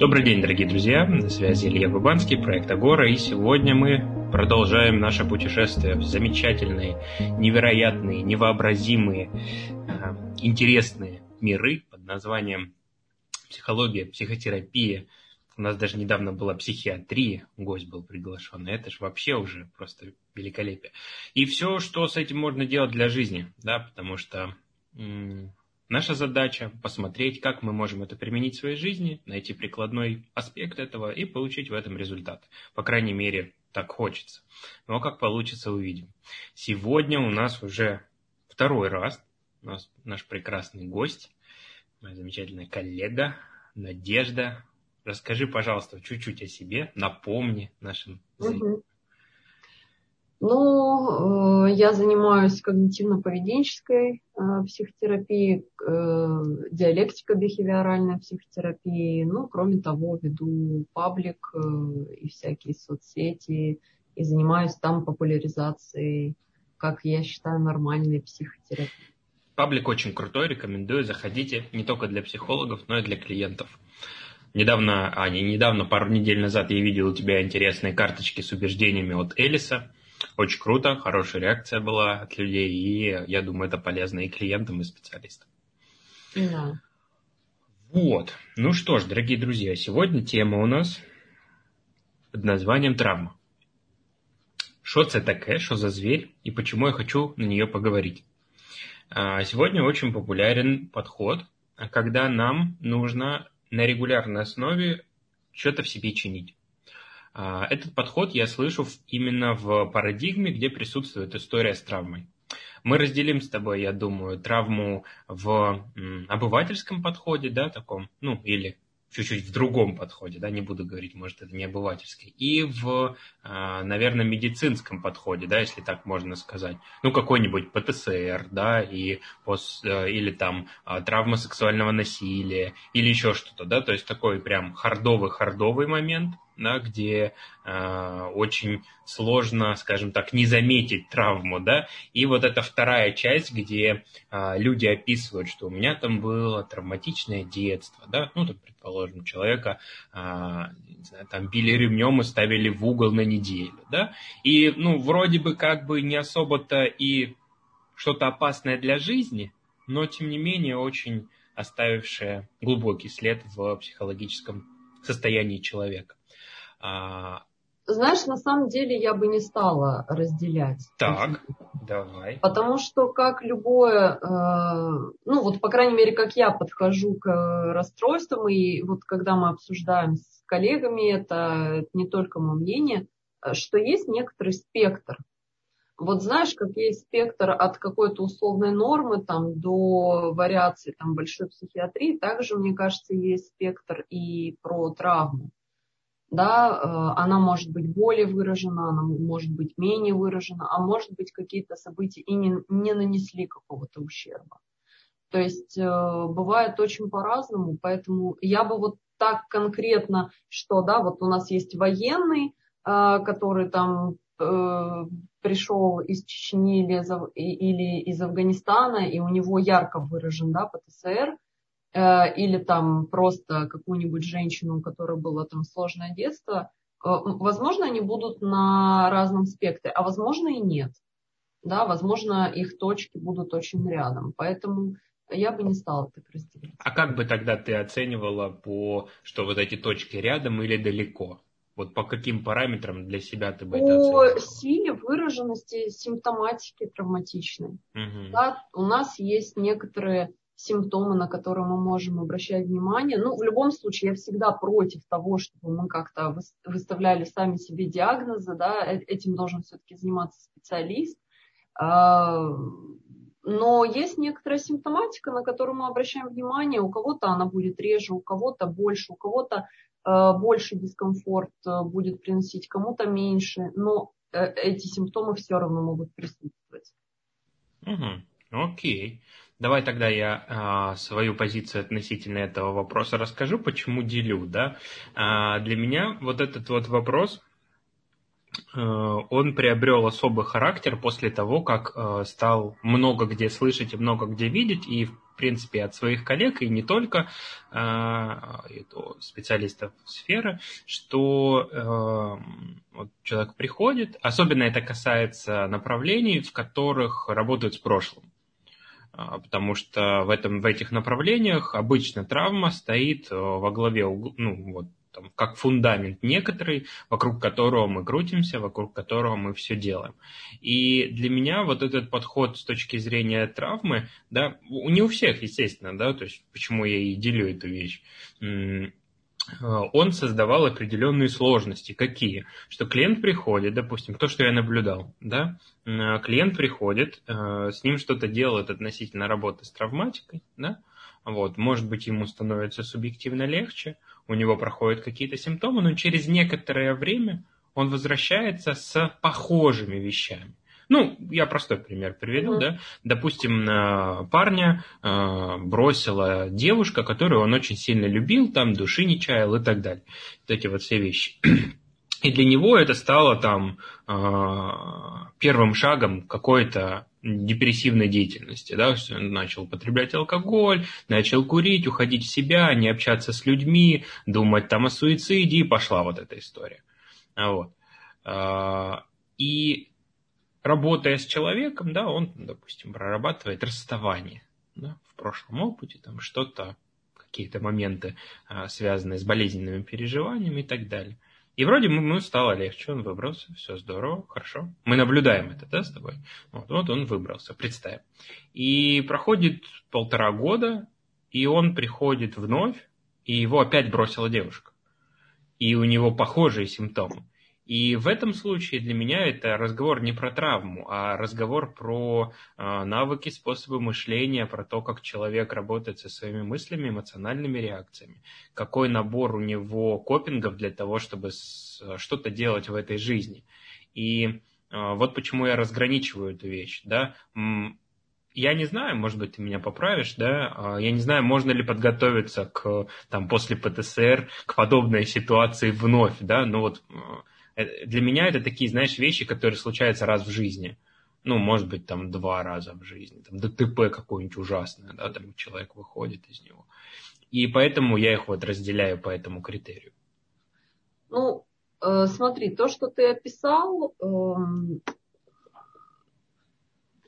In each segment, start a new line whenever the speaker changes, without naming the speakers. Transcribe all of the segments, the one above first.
Добрый день, дорогие друзья! На связи Илья Бабанский, проект Агора, и сегодня мы продолжаем наше путешествие в замечательные, невероятные, невообразимые, а, интересные миры под названием психология, психотерапия. У нас даже недавно была психиатрия, гость был приглашен. Это же вообще уже просто великолепие. И все, что с этим можно делать для жизни, да, потому что Наша задача посмотреть, как мы можем это применить в своей жизни, найти прикладной аспект этого и получить в этом результат. По крайней мере, так хочется. Но как получится, увидим. Сегодня у нас уже второй раз у нас наш прекрасный гость, моя замечательная коллега Надежда. Расскажи, пожалуйста, чуть-чуть о себе, напомни нашим зрителям.
Ну, э, я занимаюсь когнитивно-поведенческой э, психотерапией, э, диалектико-бихевиоральной психотерапией. Ну, кроме того, веду паблик и всякие соцсети, и занимаюсь там популяризацией, как я считаю, нормальной психотерапии.
Паблик очень крутой, рекомендую, заходите не только для психологов, но и для клиентов. Недавно, а не недавно, пару недель назад я видел у тебя интересные карточки с убеждениями от Элиса. Очень круто, хорошая реакция была от людей, и я думаю, это полезно и клиентам, и специалистам.
Да.
Вот. Ну что ж, дорогие друзья, сегодня тема у нас под названием травма. Что это такое, что за зверь, и почему я хочу на нее поговорить. А, сегодня очень популярен подход, когда нам нужно на регулярной основе что-то в себе чинить. А, этот подход я слышу именно в парадигме, где присутствует история с травмой. Мы разделим с тобой, я думаю, травму в обывательском подходе, да, таком, ну, или чуть-чуть в другом подходе, да, не буду говорить, может, это не обывательский, и в, а, наверное, медицинском подходе, да, если так можно сказать. Ну, какой-нибудь ПТСР, да, и пос, э, или там а, травма сексуального насилия, или еще что-то, да, то есть такой прям хардовый-хардовый момент – да, где э, очень сложно, скажем так, не заметить травму, да, и вот эта вторая часть, где э, люди описывают, что у меня там было травматичное детство, да, ну, там, предположим, человека э, не знаю, там били ремнем и ставили в угол на неделю, да, и, ну, вроде бы как бы не особо-то и что-то опасное для жизни, но, тем не менее, очень оставившее глубокий след в психологическом состоянии человека.
А... Знаешь, на самом деле я бы не стала разделять.
Так, давай.
Потому что как любое, э, ну вот по крайней мере, как я подхожу к расстройствам, и вот когда мы обсуждаем с коллегами, это, это не только мое мнение, что есть некоторый спектр. Вот знаешь, как есть спектр от какой-то условной нормы там, до вариации там, большой психиатрии, также, мне кажется, есть спектр и про травму да, э, она может быть более выражена, она может быть менее выражена, а может быть какие-то события и не, не нанесли какого-то ущерба. То есть э, бывает очень по-разному, поэтому я бы вот так конкретно, что, да, вот у нас есть военный, э, который там пришел из Чечни или из, Афганистана, и у него ярко выражен, да, ПТСР, или там просто какую-нибудь женщину, у которой было там сложное детство, э, возможно, они будут на разном спектре, а возможно и нет. Да, возможно, их точки будут очень рядом. Поэтому я бы не стала так разделять.
А как бы тогда ты оценивала, по, что вот эти точки рядом или далеко? Вот по каким параметрам для себя ты бы
по
это оценивала?
По силе выраженности симптоматики травматичной. Угу. Да, у нас есть некоторые симптомы, на которые мы можем обращать внимание. Ну, в любом случае, я всегда против того, чтобы мы как-то выставляли сами себе диагнозы, да, э, этим должен все-таки заниматься специалист. А, но есть некоторая симптоматика, на которую мы обращаем внимание. У кого-то она будет реже, у кого-то больше, у кого-то э, больше дискомфорт э, будет приносить, кому-то меньше. Но эти симптомы все равно могут присутствовать.
Угу. Окей. Давай тогда я а, свою позицию относительно этого вопроса расскажу, почему делю. Да? А, для меня вот этот вот вопрос он приобрел особый характер после того, как стал много где слышать и много где видеть, и в принципе, от своих коллег, и не только а, специалистов сферы, что э, вот человек приходит, особенно это касается направлений, в которых работают с прошлым. А, потому что в, этом, в этих направлениях обычно травма стоит э, во главе, ну, вот, там, как фундамент некоторый, вокруг которого мы крутимся, вокруг которого мы все делаем. И для меня вот этот подход с точки зрения травмы, да, не у всех, естественно, да, то есть почему я и делю эту вещь, он создавал определенные сложности. Какие? Что клиент приходит, допустим, то, что я наблюдал, да, клиент приходит, э, с ним что-то делает относительно работы с травматикой, да, вот, может быть, ему становится субъективно легче, у него проходят какие-то симптомы, но через некоторое время он возвращается с похожими вещами. Ну, я простой пример приведу, mm-hmm. да. Допустим, парня э, бросила девушка, которую он очень сильно любил, там души не чаял и так далее. Вот эти вот все вещи. И для него это стало там э, первым шагом какой-то депрессивной деятельности, да, что он начал употреблять алкоголь, начал курить, уходить в себя, не общаться с людьми, думать там о суициде, и пошла вот эта история. Вот. И работая с человеком, да, он, допустим, прорабатывает расставание да, в прошлом опыте, там что-то, какие-то моменты, а, связанные с болезненными переживаниями и так далее. И вроде ему стало легче, он выбрался, все здорово, хорошо. Мы наблюдаем это, да, с тобой? Вот, вот он выбрался, представим. И проходит полтора года, и он приходит вновь, и его опять бросила девушка. И у него похожие симптомы. И в этом случае для меня это разговор не про травму, а разговор про э, навыки, способы мышления, про то, как человек работает со своими мыслями, эмоциональными реакциями, какой набор у него копингов для того, чтобы что-то делать в этой жизни. И э, вот почему я разграничиваю эту вещь. Да? я не знаю, может быть, ты меня поправишь, да, а, я не знаю, можно ли подготовиться к, там, после ПТСР к подобной ситуации вновь, да, но вот Э, для меня это такие, знаешь, вещи, которые случаются раз в жизни. Ну, может быть, там два раза в жизни. Там ДТП какое-нибудь ужасное, да, там человек выходит из него. И поэтому я их вот разделяю по этому критерию.
Ну, э, смотри, то, что ты описал, э,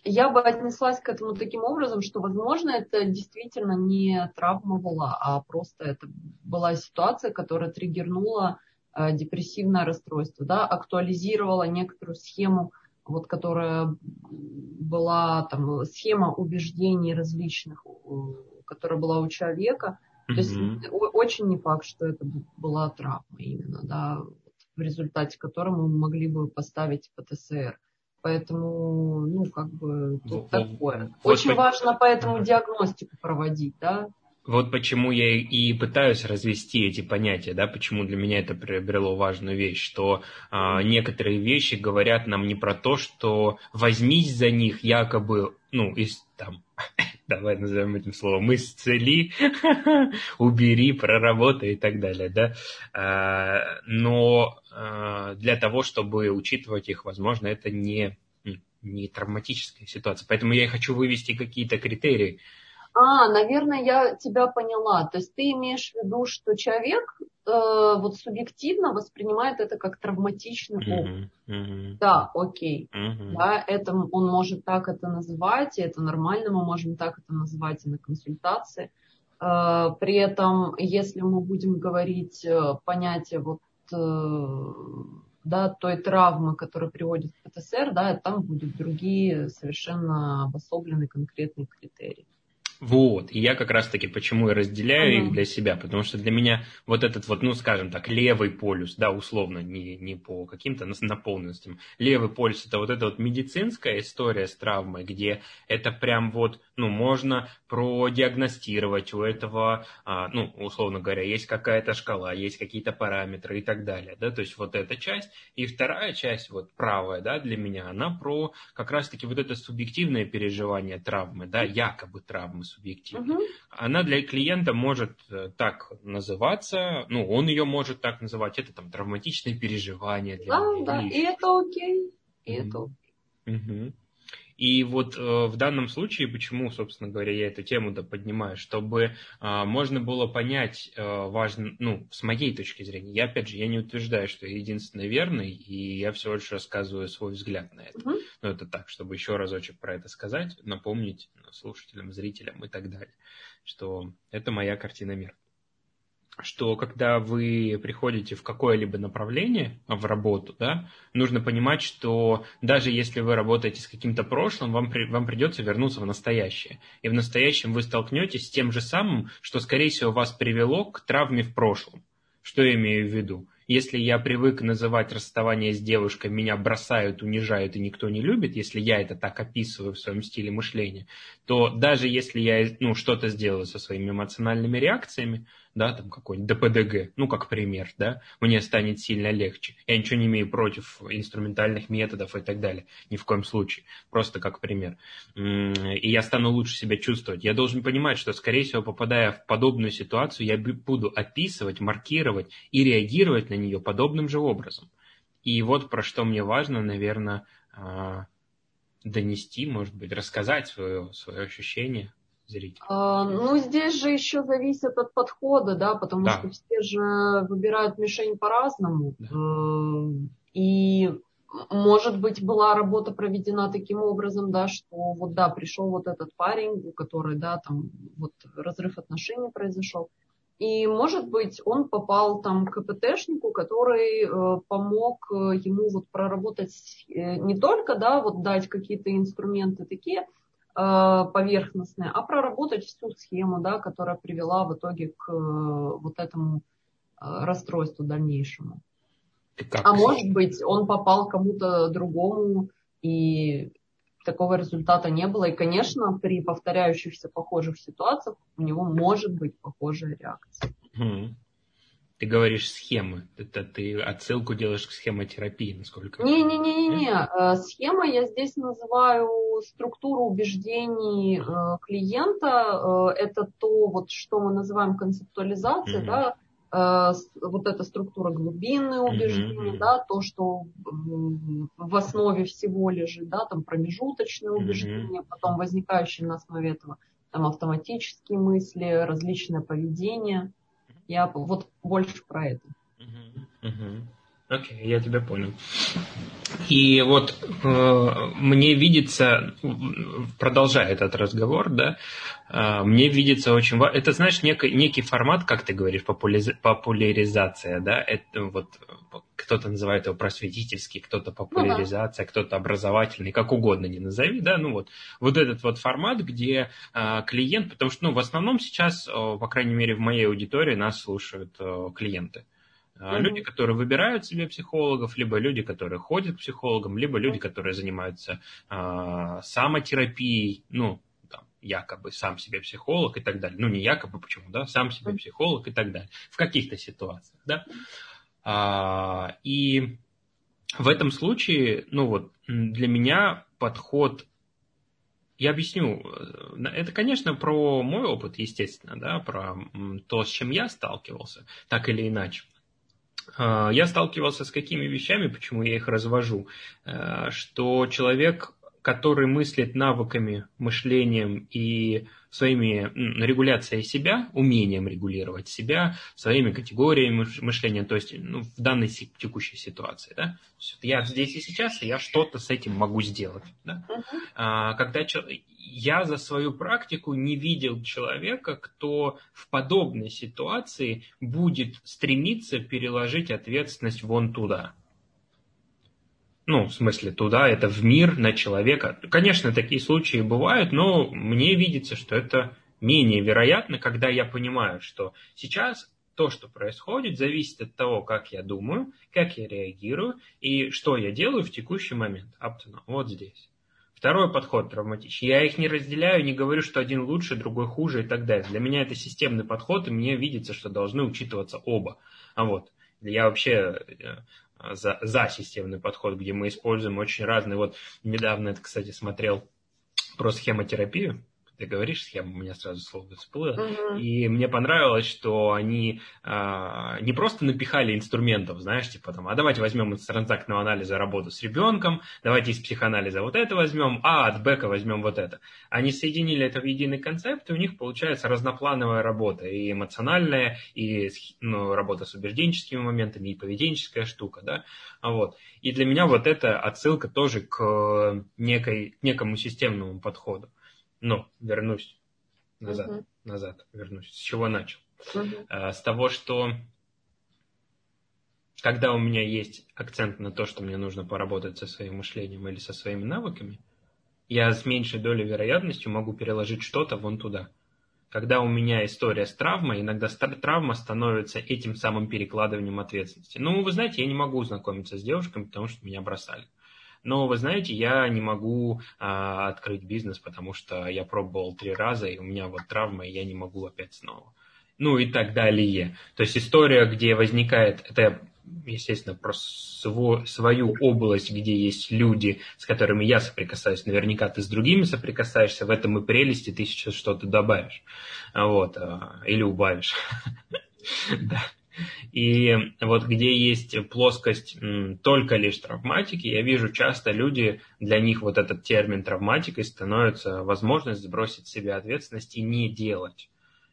я бы отнеслась к этому таким образом, что, возможно, это действительно не травма была, а просто это была ситуация, которая триггернула Э, депрессивное расстройство, да, актуализировала некоторую схему, вот, которая была там, схема убеждений различных, которая была у человека. Mm-hmm. То есть очень не факт, что это была травма именно, да, в результате которой мы могли бы поставить ПТСР. Поэтому, ну, как бы тут вот, такое. Очень важно поэтому диагностику проводить, да.
Вот почему я и пытаюсь развести эти понятия, да, почему для меня это приобрело важную вещь, что а, некоторые вещи говорят нам не про то, что возьмись за них якобы, ну, из там, давай назовем этим словом, исцели, убери, проработай и так далее, да, а, но а, для того, чтобы учитывать их, возможно, это не, не травматическая ситуация, поэтому я и хочу вывести какие-то критерии,
а, наверное, я тебя поняла. То есть ты имеешь в виду, что человек э, вот субъективно воспринимает это как травматичный опыт. Mm-hmm. Mm-hmm. Да, окей. Mm-hmm. Да, это он может так это называть, и это нормально, мы можем так это называть и на консультации. Э, при этом, если мы будем говорить э, понятие вот э, да, той травмы, которая приводит к ПТСР, да, там будут другие совершенно обособленные конкретные критерии.
Вот, и я как раз-таки почему и разделяю mm-hmm. их для себя, потому что для меня вот этот вот, ну, скажем так, левый полюс, да, условно, не, не по каким-то наполненностям, левый полюс это вот эта вот медицинская история с травмой, где это прям вот, ну, можно продиагностировать у этого, а, ну, условно говоря, есть какая-то шкала, есть какие-то параметры и так далее, да, то есть вот эта часть, и вторая часть, вот правая, да, для меня, она про как раз-таки вот это субъективное переживание травмы, да, якобы травмы, субъективная. Угу. Она для клиента может э, так называться, ну, он ее может так называть, это там травматичные переживания. Для
да, меня, да, и это окей, и это окей.
Угу. И вот э, в данном случае, почему, собственно говоря, я эту тему-то поднимаю, чтобы э, можно было понять, э, важно, ну, с моей точки зрения, я, опять же, я не утверждаю, что я единственный верный, и я всего лишь рассказываю свой взгляд на это. Mm-hmm. Но это так, чтобы еще разочек про это сказать, напомнить слушателям, зрителям и так далее, что это моя картина мира что когда вы приходите в какое-либо направление в работу, да, нужно понимать, что даже если вы работаете с каким-то прошлым, вам, при, вам придется вернуться в настоящее. И в настоящем вы столкнетесь с тем же самым, что, скорее всего, вас привело к травме в прошлом. Что я имею в виду? Если я привык называть расставание с девушкой, меня бросают, унижают и никто не любит, если я это так описываю в своем стиле мышления, то даже если я ну, что-то сделаю со своими эмоциональными реакциями, да, там какой-нибудь ДПДГ, ну, как пример, да, мне станет сильно легче. Я ничего не имею против инструментальных методов и так далее, ни в коем случае, просто как пример. И я стану лучше себя чувствовать. Я должен понимать, что, скорее всего, попадая в подобную ситуацию, я буду описывать, маркировать и реагировать на нее подобным же образом. И вот про что мне важно, наверное, а, донести, может быть, рассказать свое, свое ощущение зрителю?
А, ну, здесь же еще зависит от подхода, да, потому да. что все же выбирают мишень по-разному. Да. Э, и может быть, была работа проведена таким образом, да, что вот, да, пришел вот этот парень, у которого, да, там, вот разрыв отношений произошел, и, может быть, он попал там к КПТшнику, который э, помог э, ему вот проработать э, не только, да, вот дать какие-то инструменты такие, поверхностное, а проработать всю схему, да, которая привела в итоге к э, вот этому э, расстройству дальнейшему. А может быть, он попал кому-то другому, и такого результата не было. И, конечно, при повторяющихся похожих ситуациях у него может быть похожая реакция.
Ты говоришь схемы. Это ты отсылку делаешь к схемотерапии, насколько
Не-не-не-не. Э, схема я здесь называю структуру убеждений э, клиента. Э, это то, вот, что мы называем концептуализацией, mm-hmm. да, вот эта структура глубинные убеждения, mm-hmm. да, то, что в основе всего лежит, да, там промежуточные убеждения, mm-hmm. потом возникающие на основе этого там автоматические мысли, различное поведение. Я вот больше про это.
Окей, okay, я тебя понял. И вот э, мне видится, продолжая этот разговор, да, э, мне видится очень важно, это, знаешь, некий, некий формат, как ты говоришь, популяризация, да, это вот кто-то называет его просветительский, кто-то популяризация, ну, да. кто-то образовательный, как угодно не назови, да, ну вот, вот этот вот формат, где э, клиент, потому что, ну, в основном сейчас, э, по крайней мере, в моей аудитории нас слушают э, клиенты. Mm-hmm. Люди, которые выбирают себе психологов, либо люди, которые ходят к психологам, либо люди, которые занимаются э, самотерапией, ну, там, якобы сам себе психолог и так далее. Ну, не якобы, почему, да, сам себе психолог и так далее. В каких-то ситуациях, да. А, и в этом случае, ну вот, для меня подход я объясню. Э, это, конечно, про мой опыт, естественно, да, про то, с чем я сталкивался, так или иначе. А, я сталкивался с какими вещами, почему я их развожу, э, что человек, который мыслит навыками, мышлением и своими регуляцией себя, умением регулировать себя, своими категориями мышления, то есть ну, в данной текущей ситуации. Да? Я здесь и сейчас, и я что-то с этим могу сделать. Да? Uh-huh. Когда я за свою практику не видел человека, кто в подобной ситуации будет стремиться переложить ответственность вон туда. Ну, в смысле, туда, это в мир, на человека. Конечно, такие случаи бывают, но мне видится, что это менее вероятно, когда я понимаю, что сейчас то, что происходит, зависит от того, как я думаю, как я реагирую и что я делаю в текущий момент. Аптона, вот здесь. Второй подход травматичный. Я их не разделяю, не говорю, что один лучше, другой хуже и так далее. Для меня это системный подход, и мне видится, что должны учитываться оба. А вот я вообще э, за, за системный подход, где мы используем очень разные. Вот недавно это, кстати, смотрел про схемотерапию. Ты говоришь схему, у меня сразу слово всплыло. Uh-huh. И мне понравилось, что они а, не просто напихали инструментов, знаешь, типа там, а давайте возьмем из транзактного анализа работу с ребенком, давайте из психоанализа вот это возьмем, а от бэка возьмем вот это. Они соединили это в единый концепт, и у них получается разноплановая работа, и эмоциональная, и ну, работа с убежденческими моментами, и поведенческая штука, да, вот. И для меня вот это отсылка тоже к некой, некому системному подходу. Но вернусь назад, uh-huh. назад вернусь. С чего начал? Uh-huh. А, с того, что когда у меня есть акцент на то, что мне нужно поработать со своим мышлением или со своими навыками, я с меньшей долей вероятностью могу переложить что-то вон туда. Когда у меня история с травмой, иногда травма становится этим самым перекладыванием ответственности. Ну, вы знаете, я не могу знакомиться с девушками, потому что меня бросали. Но вы знаете, я не могу а, открыть бизнес, потому что я пробовал три раза, и у меня вот травма, и я не могу опять снова. Ну и так далее. То есть история, где возникает, это естественно, про сво, свою область, где есть люди, с которыми я соприкасаюсь. Наверняка ты с другими соприкасаешься, в этом и прелести ты сейчас что-то добавишь. Вот, а, или убавишь. Да. И вот где есть плоскость только лишь травматики, я вижу часто люди, для них вот этот термин травматикой становится возможность сбросить с себя ответственность и не делать.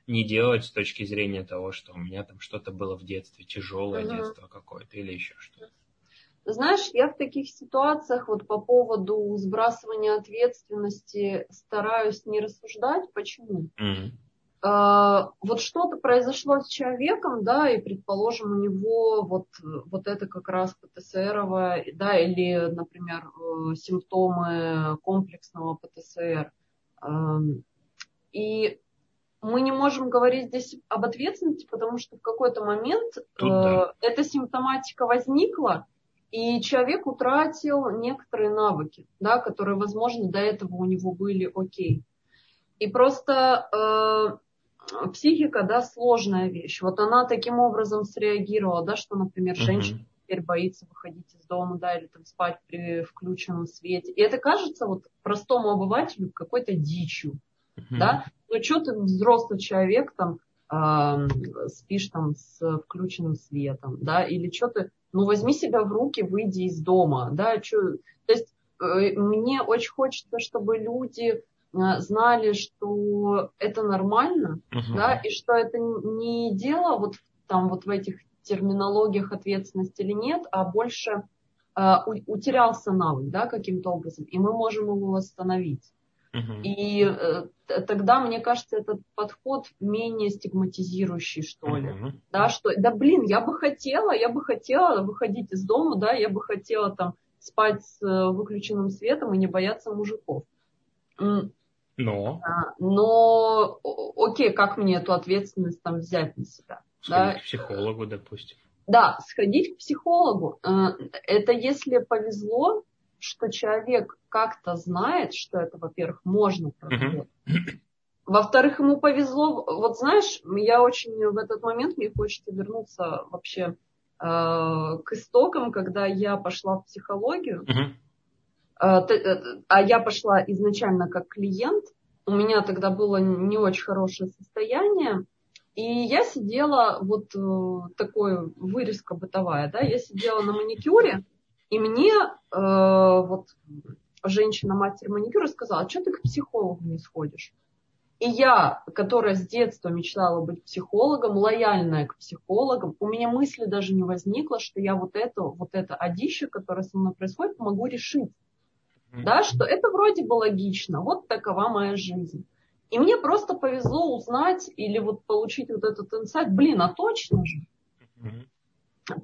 Не делать с точки зрения того, что у меня там что-то было в детстве, тяжелое uh-huh. детство какое-то или еще что-то.
Знаешь, я в таких ситуациях вот по поводу сбрасывания ответственности стараюсь не рассуждать. Почему? Mm-hmm. А, вот что-то произошло с человеком, да, и, предположим, у него вот, вот это как раз ПТСРовое, да, или, например, э, симптомы комплексного ПТСР. И мы не можем говорить здесь об ответственности, потому что в какой-то момент Тут, да. Э, эта симптоматика возникла, и человек утратил некоторые навыки, да, которые, возможно, до этого у него были окей. И просто э, психика, да, сложная вещь. Вот она таким образом среагировала, да, что, например, женщина uh-huh. теперь боится выходить из дома, да, или там спать при включенном свете. И это кажется вот простому обывателю какой-то дичью, uh-huh. да. Ну, что ты взрослый человек там э, спишь там с включенным светом, да, или что ты, ну, возьми себя в руки, выйди из дома, да, что, то есть э, мне очень хочется, чтобы люди знали, что это нормально, uh-huh. да, и что это не дело вот там вот в этих терминологиях ответственности или нет, а больше э, утерялся навык, да, каким-то образом, и мы можем его восстановить. Uh-huh. И э, тогда, мне кажется, этот подход менее стигматизирующий, что ли. Uh-huh. Да, что, да блин, я бы хотела, я бы хотела выходить из дома, да, я бы хотела там спать с э, выключенным светом и не бояться мужиков.
Но.
А, но, окей, как мне эту ответственность там взять на себя?
Сходить да? к психологу, допустим.
Да, сходить к психологу. Э, это если повезло, что человек как-то знает, что это, во-первых, можно проработать. Во-вторых, ему повезло. Вот знаешь, я очень в этот момент, мне хочется вернуться вообще э, к истокам, когда я пошла в психологию. Uh-huh. Э, э, а я пошла изначально как клиент, у меня тогда было не очень хорошее состояние, и я сидела, вот э, такой вырезка бытовая, да, я сидела на маникюре, и мне вот женщина-мастер маникюра сказала, а что ты к психологу не сходишь? И я, которая с детства мечтала быть психологом, лояльная к психологам, у меня мысли даже не возникло, что я вот это, вот это одище, которое со мной происходит, могу решить да, что это вроде бы логично, вот такова моя жизнь. И мне просто повезло узнать или вот получить вот этот инсайт, блин, а точно же.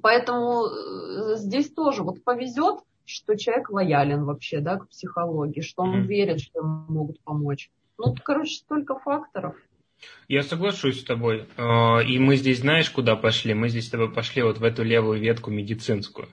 Поэтому э, здесь тоже вот повезет, что человек лоялен вообще, да, к психологии, что он верит, что ему могут помочь. Ну, короче, столько факторов.
Я соглашусь с тобой. Э, и мы здесь, знаешь, куда пошли? Мы здесь с тобой пошли вот в эту левую ветку медицинскую.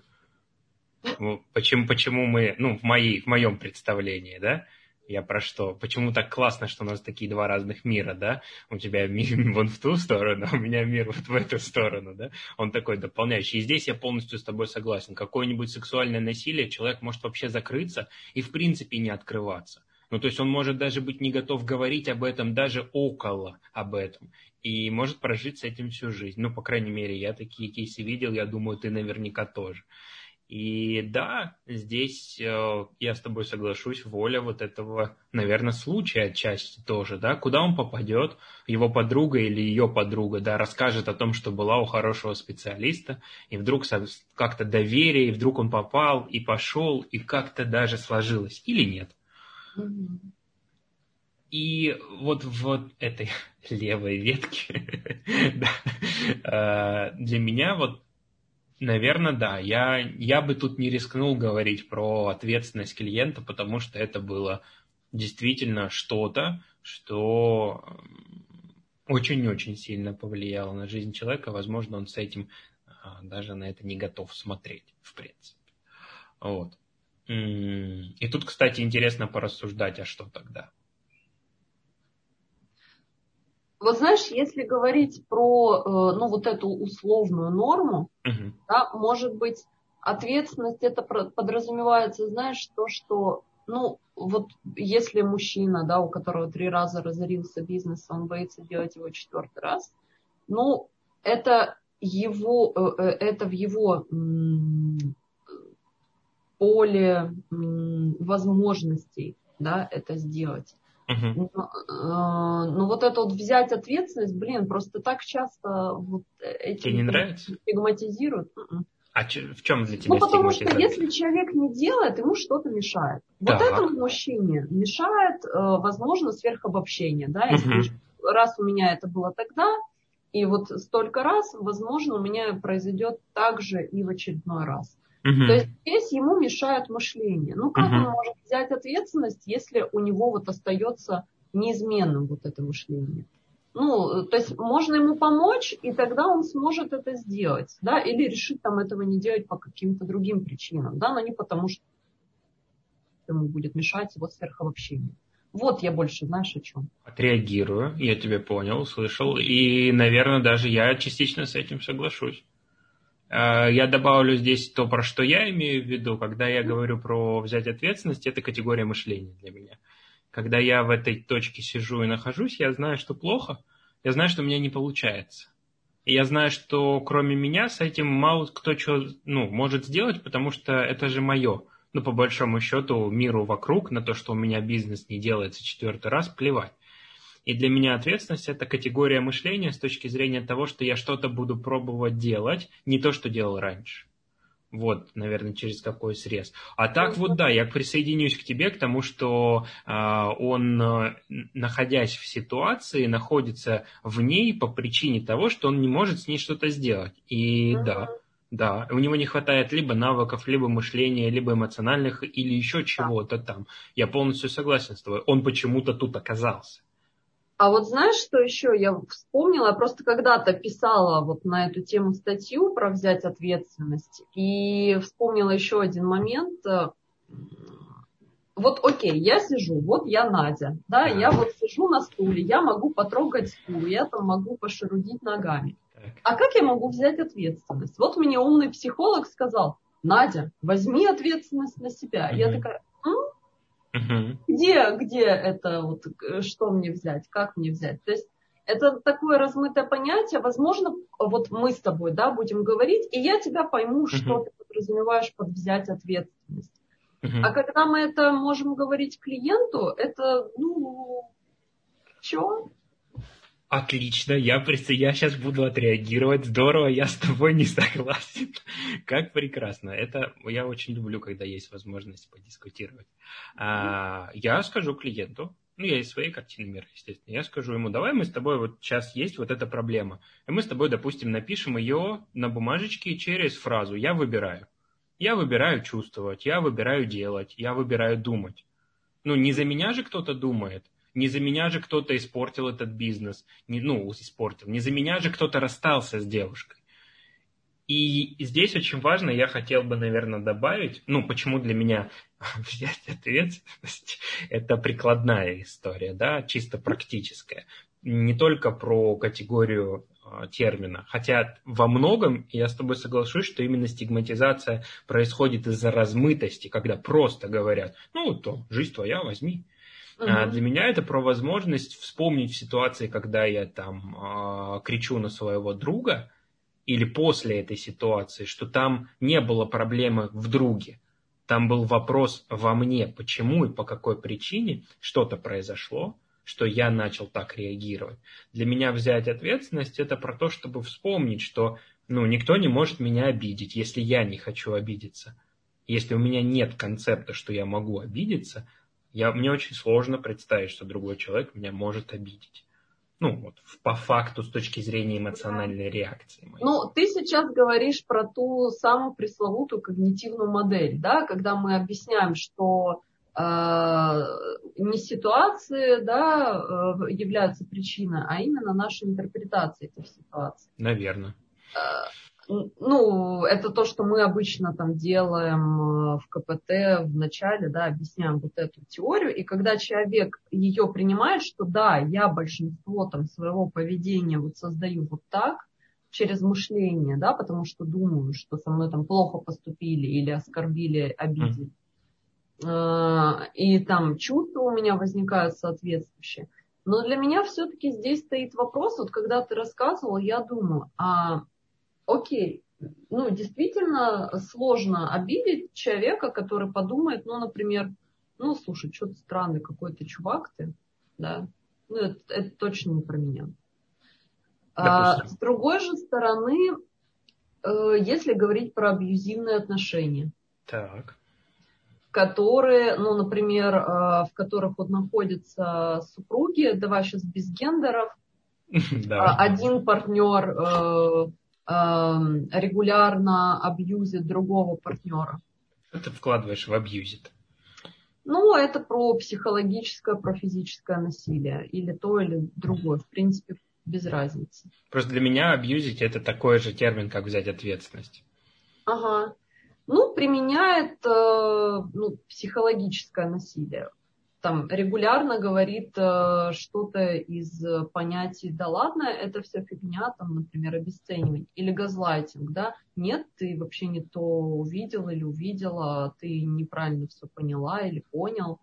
Почему, почему мы, ну, в, моей, в моем представлении, да, я про что? Почему так классно, что у нас такие два разных мира, да? У тебя мир вон в ту сторону, а у меня мир вот в эту сторону, да? Он такой дополняющий. И здесь я полностью с тобой согласен. Какое-нибудь сексуальное насилие, человек может вообще закрыться и в принципе не открываться. Ну, то есть он может даже быть не готов говорить об этом, даже около об этом. И может прожить с этим всю жизнь. Ну, по крайней мере, я такие кейсы видел, я думаю, ты наверняка тоже. И да, здесь э, я с тобой соглашусь, воля вот этого, наверное, случая отчасти тоже, да, куда он попадет, его подруга или ее подруга, да, расскажет о том, что была у хорошего специалиста, и вдруг как-то доверие, и вдруг он попал, и пошел, и как-то даже сложилось, или нет. И вот в этой левой ветке э, для меня вот Наверное, да. Я, я бы тут не рискнул говорить про ответственность клиента, потому что это было действительно что-то, что очень-очень сильно повлияло на жизнь человека. Возможно, он с этим а, даже на это не готов смотреть, в принципе. Вот. И тут, кстати, интересно порассуждать, а что тогда?
Вот знаешь, если говорить про э, ну, вот эту условную норму, uh-huh. да, может быть, ответственность это подразумевается, знаешь, то, что, ну, вот если мужчина, да, у которого три раза разорился бизнес, он боится делать его четвертый раз, ну, это его, э, э, это в его поле возможностей, да, это сделать. Uh-huh. Но, ну вот это вот взять ответственность, блин, просто так часто вот эти
Тебе не нравится?
стигматизируют.
М-м. А в чем для тебя
Ну, потому что если человек не делает, ему что-то мешает. Вот да. этому мужчине мешает, э, возможно, сверхобобщение. Да? Если угу. раз у меня это было тогда, и вот столько раз, возможно, у меня произойдет так же и в очередной раз. Угу. То есть здесь ему мешает мышление. Ну как угу. он может взять ответственность, если у него вот остается неизменным вот это мышление? Ну, то есть можно ему помочь, и тогда он сможет это сделать, да, или решить там этого не делать по каким-то другим причинам, да, но не потому, что ему будет мешать его сверхобобщение. Вот я больше, знаешь, о чем.
Отреагирую, я тебя понял, услышал, и, наверное, даже я частично с этим соглашусь. Э, я добавлю здесь то, про что я имею в виду, когда я говорю про взять ответственность, это категория мышления для меня. Когда я в этой точке сижу и нахожусь, я знаю, что плохо, я знаю, что у меня не получается. И я знаю, что кроме меня с этим мало кто что ну, может сделать, потому что это же мое. Ну, по большому счету, миру вокруг на то, что у меня бизнес не делается четвертый раз, плевать. И для меня ответственность – это категория мышления с точки зрения того, что я что-то буду пробовать делать, не то, что делал раньше. Вот, наверное, через какой срез. А так вот, да, я присоединюсь к тебе, к тому, что э, он, находясь в ситуации, находится в ней по причине того, что он не может с ней что-то сделать. И uh-huh. да, да, у него не хватает либо навыков, либо мышления, либо эмоциональных, или еще чего-то там. Я полностью согласен с тобой. Он почему-то тут оказался.
А вот знаешь, что еще я вспомнила? Я просто когда-то писала вот на эту тему статью про взять ответственность. И вспомнила еще один момент. Вот окей, я сижу, вот я Надя, да, я вот сижу на стуле, я могу потрогать стул, я там могу пошерудить ногами. А как я могу взять ответственность? Вот мне умный психолог сказал, Надя, возьми ответственность на себя. Mm-hmm. Я такая, М? Угу. Где, где это, вот, что мне взять, как мне взять? То есть это такое размытое понятие. Возможно, вот мы с тобой, да, будем говорить, и я тебя пойму, что ты подразумеваешь под взять ответственность. Uh-huh. А когда мы это можем говорить клиенту, это, ну, что?
Отлично, я, я сейчас буду отреагировать. Здорово, я с тобой не согласен. Как прекрасно. Это я очень люблю, когда есть возможность подискутировать. А, я скажу клиенту, ну, я из своей картины мира, естественно, я скажу ему, давай мы с тобой, вот сейчас есть вот эта проблема, и мы с тобой, допустим, напишем ее на бумажечке через фразу «я выбираю». Я выбираю чувствовать, я выбираю делать, я выбираю думать. Ну, не за меня же кто-то думает, не за меня же кто-то испортил этот бизнес. Не, ну, испортил. Не за меня же кто-то расстался с девушкой. И здесь очень важно, я хотел бы, наверное, добавить, ну, почему для меня взять ответственность, это прикладная история, да, чисто практическая. Не только про категорию э, термина. Хотя во многом я с тобой соглашусь, что именно стигматизация происходит из-за размытости, когда просто говорят, ну, то жизнь твоя, возьми. Угу. Для меня это про возможность вспомнить в ситуации, когда я там э, кричу на своего друга, или после этой ситуации, что там не было проблемы в друге, там был вопрос во мне, почему и по какой причине что-то произошло, что я начал так реагировать. Для меня взять ответственность это про то, чтобы вспомнить, что ну, никто не может меня обидеть, если я не хочу обидеться. Если у меня нет концепта, что я могу обидеться, я, мне очень сложно представить, что другой человек меня может обидеть. Ну, вот по факту с точки зрения эмоциональной реакции.
Моей. Ну, ты сейчас говоришь про ту самую пресловутую когнитивную модель, да, когда мы объясняем, что э, не ситуации да, э, являются причиной, а именно наша интерпретация этих ситуаций.
Наверное.
Ну, это то, что мы обычно там делаем э, в КПТ в начале, да, объясняем вот эту теорию, и когда человек ее принимает, что да, я большинство там своего поведения вот создаю вот так, через мышление, да, потому что думаю, что со мной там плохо поступили или оскорбили, обидели. Mm. И там чувства у меня возникают соответствующие. Но для меня все-таки здесь стоит вопрос, вот когда ты рассказывал, я думаю, а окей, ну, действительно сложно обидеть человека, который подумает, ну, например, ну, слушай, что-то странный какой-то чувак ты, да, ну, это, это точно не про меня. А, с другой же стороны, э, если говорить про абьюзивные отношения,
так.
которые, ну, например, э, в которых вот находятся супруги, давай сейчас без гендеров, один партнер э, регулярно абьюзит другого партнера.
Что ты вкладываешь в абьюзит?
Ну, это про психологическое, про физическое насилие. Или то, или другое. В принципе, без разницы.
Просто для меня абьюзить это такой же термин, как взять ответственность.
Ага. Ну, применяет э, ну, психологическое насилие там регулярно говорит э, что-то из понятий «да ладно, это все фигня», там, например, обесценивание, или газлайтинг, да, нет, ты вообще не то увидел или увидела, ты неправильно все поняла или понял.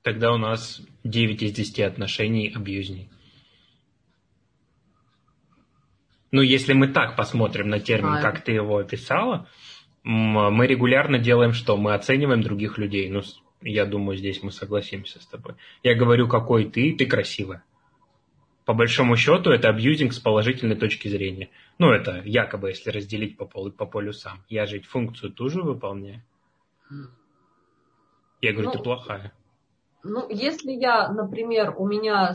Тогда у нас 9 из 10 отношений абьюзней. Ну, если мы так посмотрим на термин, а, как ты его описала, мы регулярно делаем что? Мы оцениваем других людей. Ну, я думаю, здесь мы согласимся с тобой. Я говорю, какой ты, ты красивая. По большому счету, это абьюзинг с положительной точки зрения. Ну, это якобы, если разделить по, полу, по полюсам. Я же функцию ту же выполняю. Я говорю, ну, ты плохая.
Ну, если я, например, у меня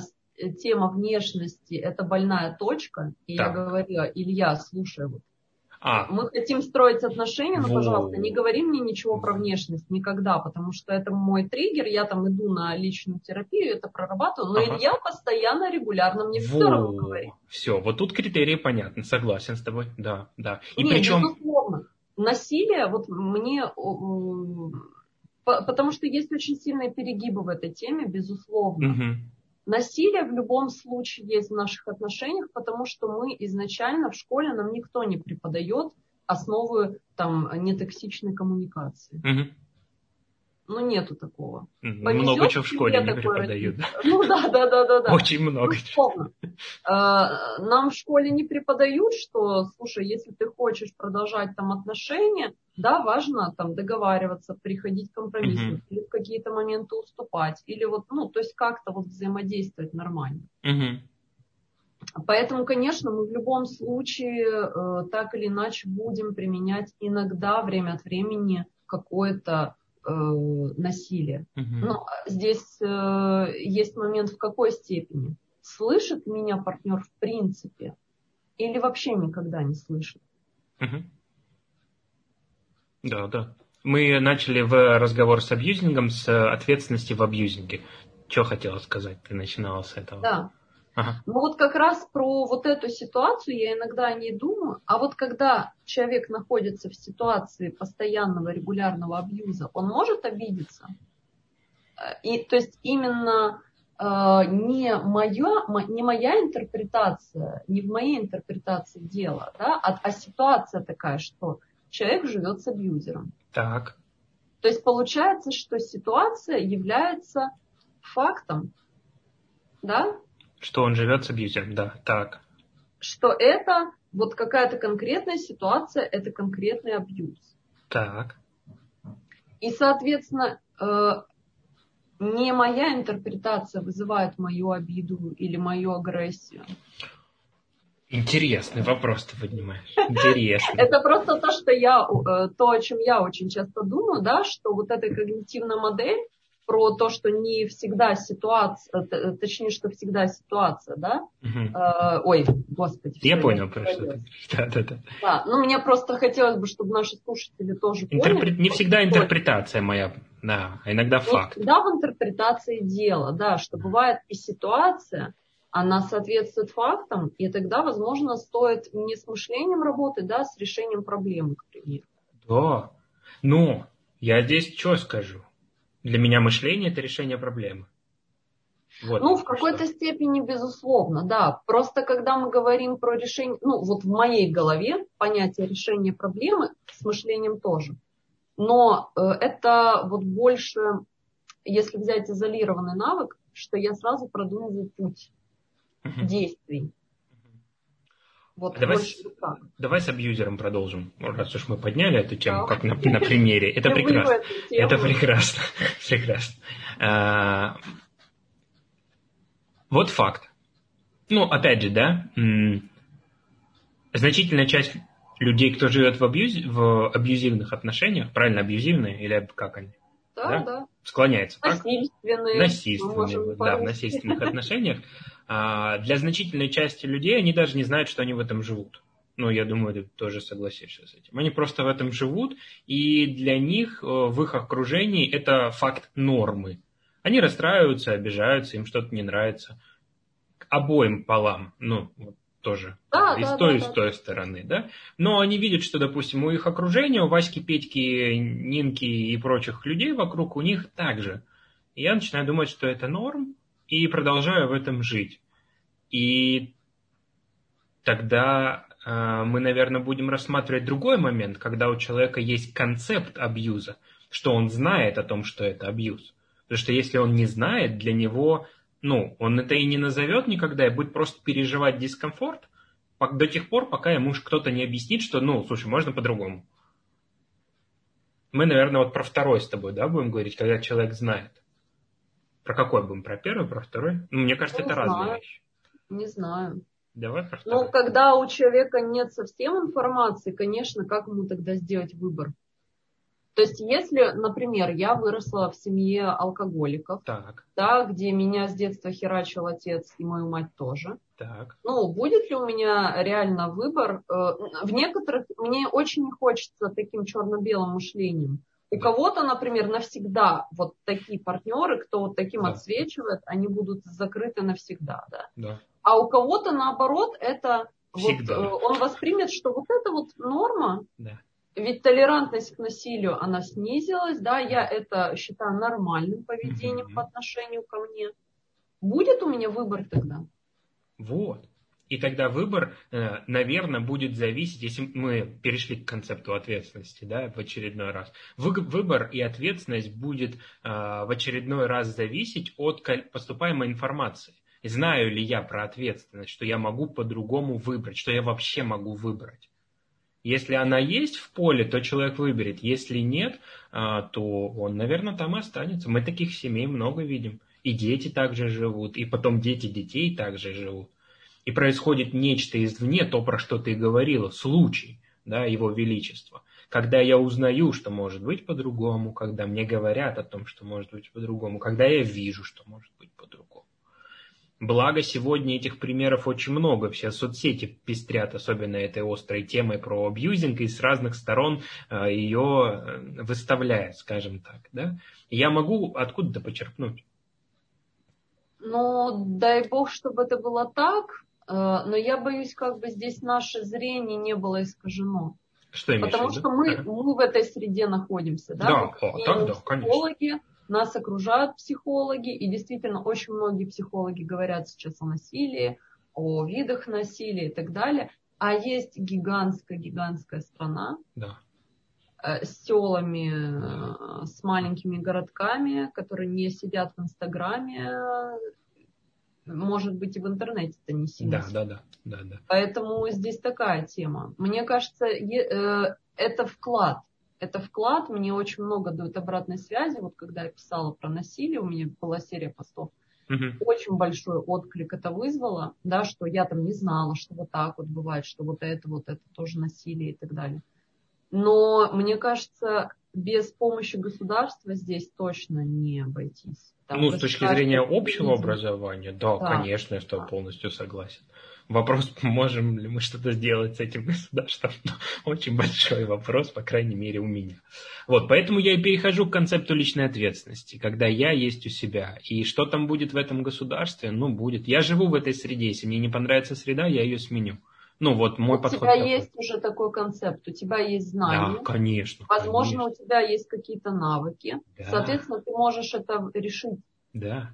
тема внешности – это больная точка, и так. я говорю, Илья, слушай, вот а. Мы хотим строить отношения, но, пожалуйста, не говори мне ничего про внешность никогда, потому что это мой триггер, я там иду на личную терапию, это прорабатываю, но ага. Илья постоянно, регулярно мне все равно говорит.
Все, вот тут критерии понятны, согласен с тобой, да, да.
И не, причем... безусловно, насилие, вот мне, потому что есть очень сильные перегибы в этой теме, безусловно. Угу. Насилие в любом случае есть в наших отношениях, потому что мы изначально в школе нам никто не преподает основы там нетоксичной коммуникации. Угу. Ну, нету такого.
Повезет много чего в школе не преподают.
Ну, да, да, да, да. да.
Очень много.
Ну, нам в школе не преподают, что, слушай, если ты хочешь продолжать там отношения, да, важно там договариваться, приходить к компромиссу, uh-huh. или в какие-то моменты уступать, или вот, ну, то есть как-то вот взаимодействовать нормально. Uh-huh. Поэтому, конечно, мы в любом случае э, так или иначе будем применять иногда время от времени какое-то э, насилие. Uh-huh. Но здесь э, есть момент в какой степени. Слышит меня партнер в принципе или вообще никогда не слышит? Uh-huh.
Да, да. Мы начали в разговор с абьюзингом с ответственности в абьюзинге. Что хотела сказать? Ты начинала с этого.
Да. Ага. Ну вот как раз про вот эту ситуацию я иногда не думаю. А вот когда человек находится в ситуации постоянного регулярного абьюза, он может обидеться? И, то есть именно э, не, моя, не моя интерпретация, не в моей интерпретации дела, да, а, а ситуация такая, что человек живет с абьюзером.
Так.
То есть получается, что ситуация является фактом, да?
Что он живет с абьюзером, да, так.
Что это вот какая-то конкретная ситуация, это конкретный абьюз.
Так.
И, соответственно, э, не моя интерпретация вызывает мою обиду или мою агрессию.
Интересный вопрос ты поднимаешь. Интересно.
Это просто то, что я, э, то, о чем я очень часто думаю, да, что вот эта когнитивная модель про то, что не всегда ситуация, точнее, что всегда ситуация, да? Угу. Э, ой, господи.
Я понял, про что ты. Да, да, да.
Да, ну мне просто хотелось бы, чтобы наши слушатели тоже
Интерпре... поняли. Не всегда интерпретация моя, да, а иногда факт.
Не всегда в интерпретации дело, да, что бывает и ситуация, она соответствует фактам, и тогда, возможно, стоит не с мышлением работать, да, а с решением проблемы, к примеру.
Да. Но я здесь что скажу? Для меня мышление – это решение проблемы.
Вот, ну, в какой-то что. степени, безусловно, да. Просто когда мы говорим про решение, ну, вот в моей голове понятие решения проблемы с мышлением тоже. Но э, это вот больше, если взять изолированный навык, что я сразу продумываю путь угу. действий.
Вот давай, с, давай с абьюзером продолжим, раз уж мы подняли эту тему, да. как на, на примере. Это прекрасно. Это прекрасно. прекрасно. А, вот факт. Ну, опять же, да, значительная часть людей, кто живет в, абьюз, в абьюзивных отношениях, правильно, абьюзивные или как они?
Да, да. да.
Склоняется.
Насильственные.
Насильственные, да, в насильственных отношениях. А для значительной части людей они даже не знают, что они в этом живут. Ну, я думаю, ты тоже согласишься с этим. Они просто в этом живут, и для них э, в их окружении это факт нормы. Они расстраиваются, обижаются, им что-то не нравится. К обоим полам, ну, вот тоже
да,
и
да,
с той,
да,
и с той стороны, да. Но они видят, что, допустим, у их окружения, у Васьки, Петьки, Нинки и прочих людей вокруг, у них также. И я начинаю думать, что это норм, и продолжаю в этом жить. И тогда э, мы, наверное, будем рассматривать другой момент, когда у человека есть концепт абьюза, что он знает о том, что это абьюз. Потому что если он не знает, для него, ну, он это и не назовет никогда, и будет просто переживать дискомфорт до тех пор, пока ему кто-то не объяснит, что, ну, слушай, можно по-другому. Мы, наверное, вот про второй с тобой, да, будем говорить, когда человек знает. Про какой будем? Про первый, про второй? Ну, мне кажется, не это знаю. разные вещи.
Не знаю.
Давай про
второй. Ну, когда у человека нет совсем информации, конечно, как ему тогда сделать выбор? То есть, если, например, я выросла в семье алкоголиков,
так.
Да, где меня с детства херачил отец и мою мать тоже,
так.
ну, будет ли у меня реально выбор? Э, в некоторых мне очень не хочется таким черно-белым мышлением. У кого-то, например, навсегда вот такие партнеры, кто вот таким да. отсвечивает, они будут закрыты навсегда, да.
да.
А у кого-то наоборот это
Всегда.
вот, он воспримет, что вот это вот норма,
да.
Ведь толерантность к насилию, она снизилась, да, я это считаю нормальным поведением mm-hmm. по отношению ко мне. Будет у меня выбор тогда?
Вот. И тогда выбор, э, наверное, будет зависеть, если мы перешли к концепту ответственности да, в очередной раз. Выбор и ответственность будет э, в очередной раз зависеть от поступаемой информации. Знаю ли я про ответственность, что я могу по-другому выбрать, что я вообще могу выбрать. Если она есть в поле, то человек выберет. Если нет, э, то он, наверное, там и останется. Мы таких семей много видим. И дети также живут, и потом дети детей также живут и происходит нечто извне, то, про что ты говорила, случай, да, его величества. Когда я узнаю, что может быть по-другому, когда мне говорят о том, что может быть по-другому, когда я вижу, что может быть по-другому. Благо, сегодня этих примеров очень много. Все соцсети пестрят, особенно этой острой темой про абьюзинг, и с разных сторон э, ее э, выставляют, скажем так. Да? я могу откуда-то почерпнуть.
Ну, дай бог, чтобы это было так. Э, но я боюсь, как бы здесь наше зрение не было искажено.
Что
Потому что мы, мы в этой среде находимся. Да,
да, о, так, да
психологи, конечно. Нас окружают психологи, и действительно очень многие психологи говорят сейчас о насилии, о видах насилия и так далее. А есть гигантская-гигантская страна,
да.
э, с селами, э, с маленькими городками, которые не сидят в Инстаграме, может быть, и в интернете это не сильно.
Да, да, да, да, да.
Поэтому здесь такая тема. Мне кажется, это вклад. Это вклад, мне очень много дают обратной связи. Вот когда я писала про насилие, у меня была серия постов. Угу. Очень большой отклик это вызвало, да, что я там не знала, что вот так вот бывает, что вот это, вот это тоже насилие и так далее. Но мне кажется, без помощи государства здесь точно не обойтись.
Там ну, с точки зрения общего образования, да, да конечно, я с тобой да. полностью согласен. Вопрос, можем ли мы что-то сделать с этим государством, очень большой вопрос, по крайней мере, у меня. Вот, поэтому я и перехожу к концепту личной ответственности, когда я есть у себя. И что там будет в этом государстве? Ну, будет. Я живу в этой среде, если мне не понравится среда, я ее сменю. Ну, вот мой
у
подход.
У тебя такой. есть уже такой концепт, у тебя есть знания.
Да, конечно.
Возможно,
конечно.
у тебя есть какие-то навыки. Да. Соответственно, ты можешь это решить.
Да,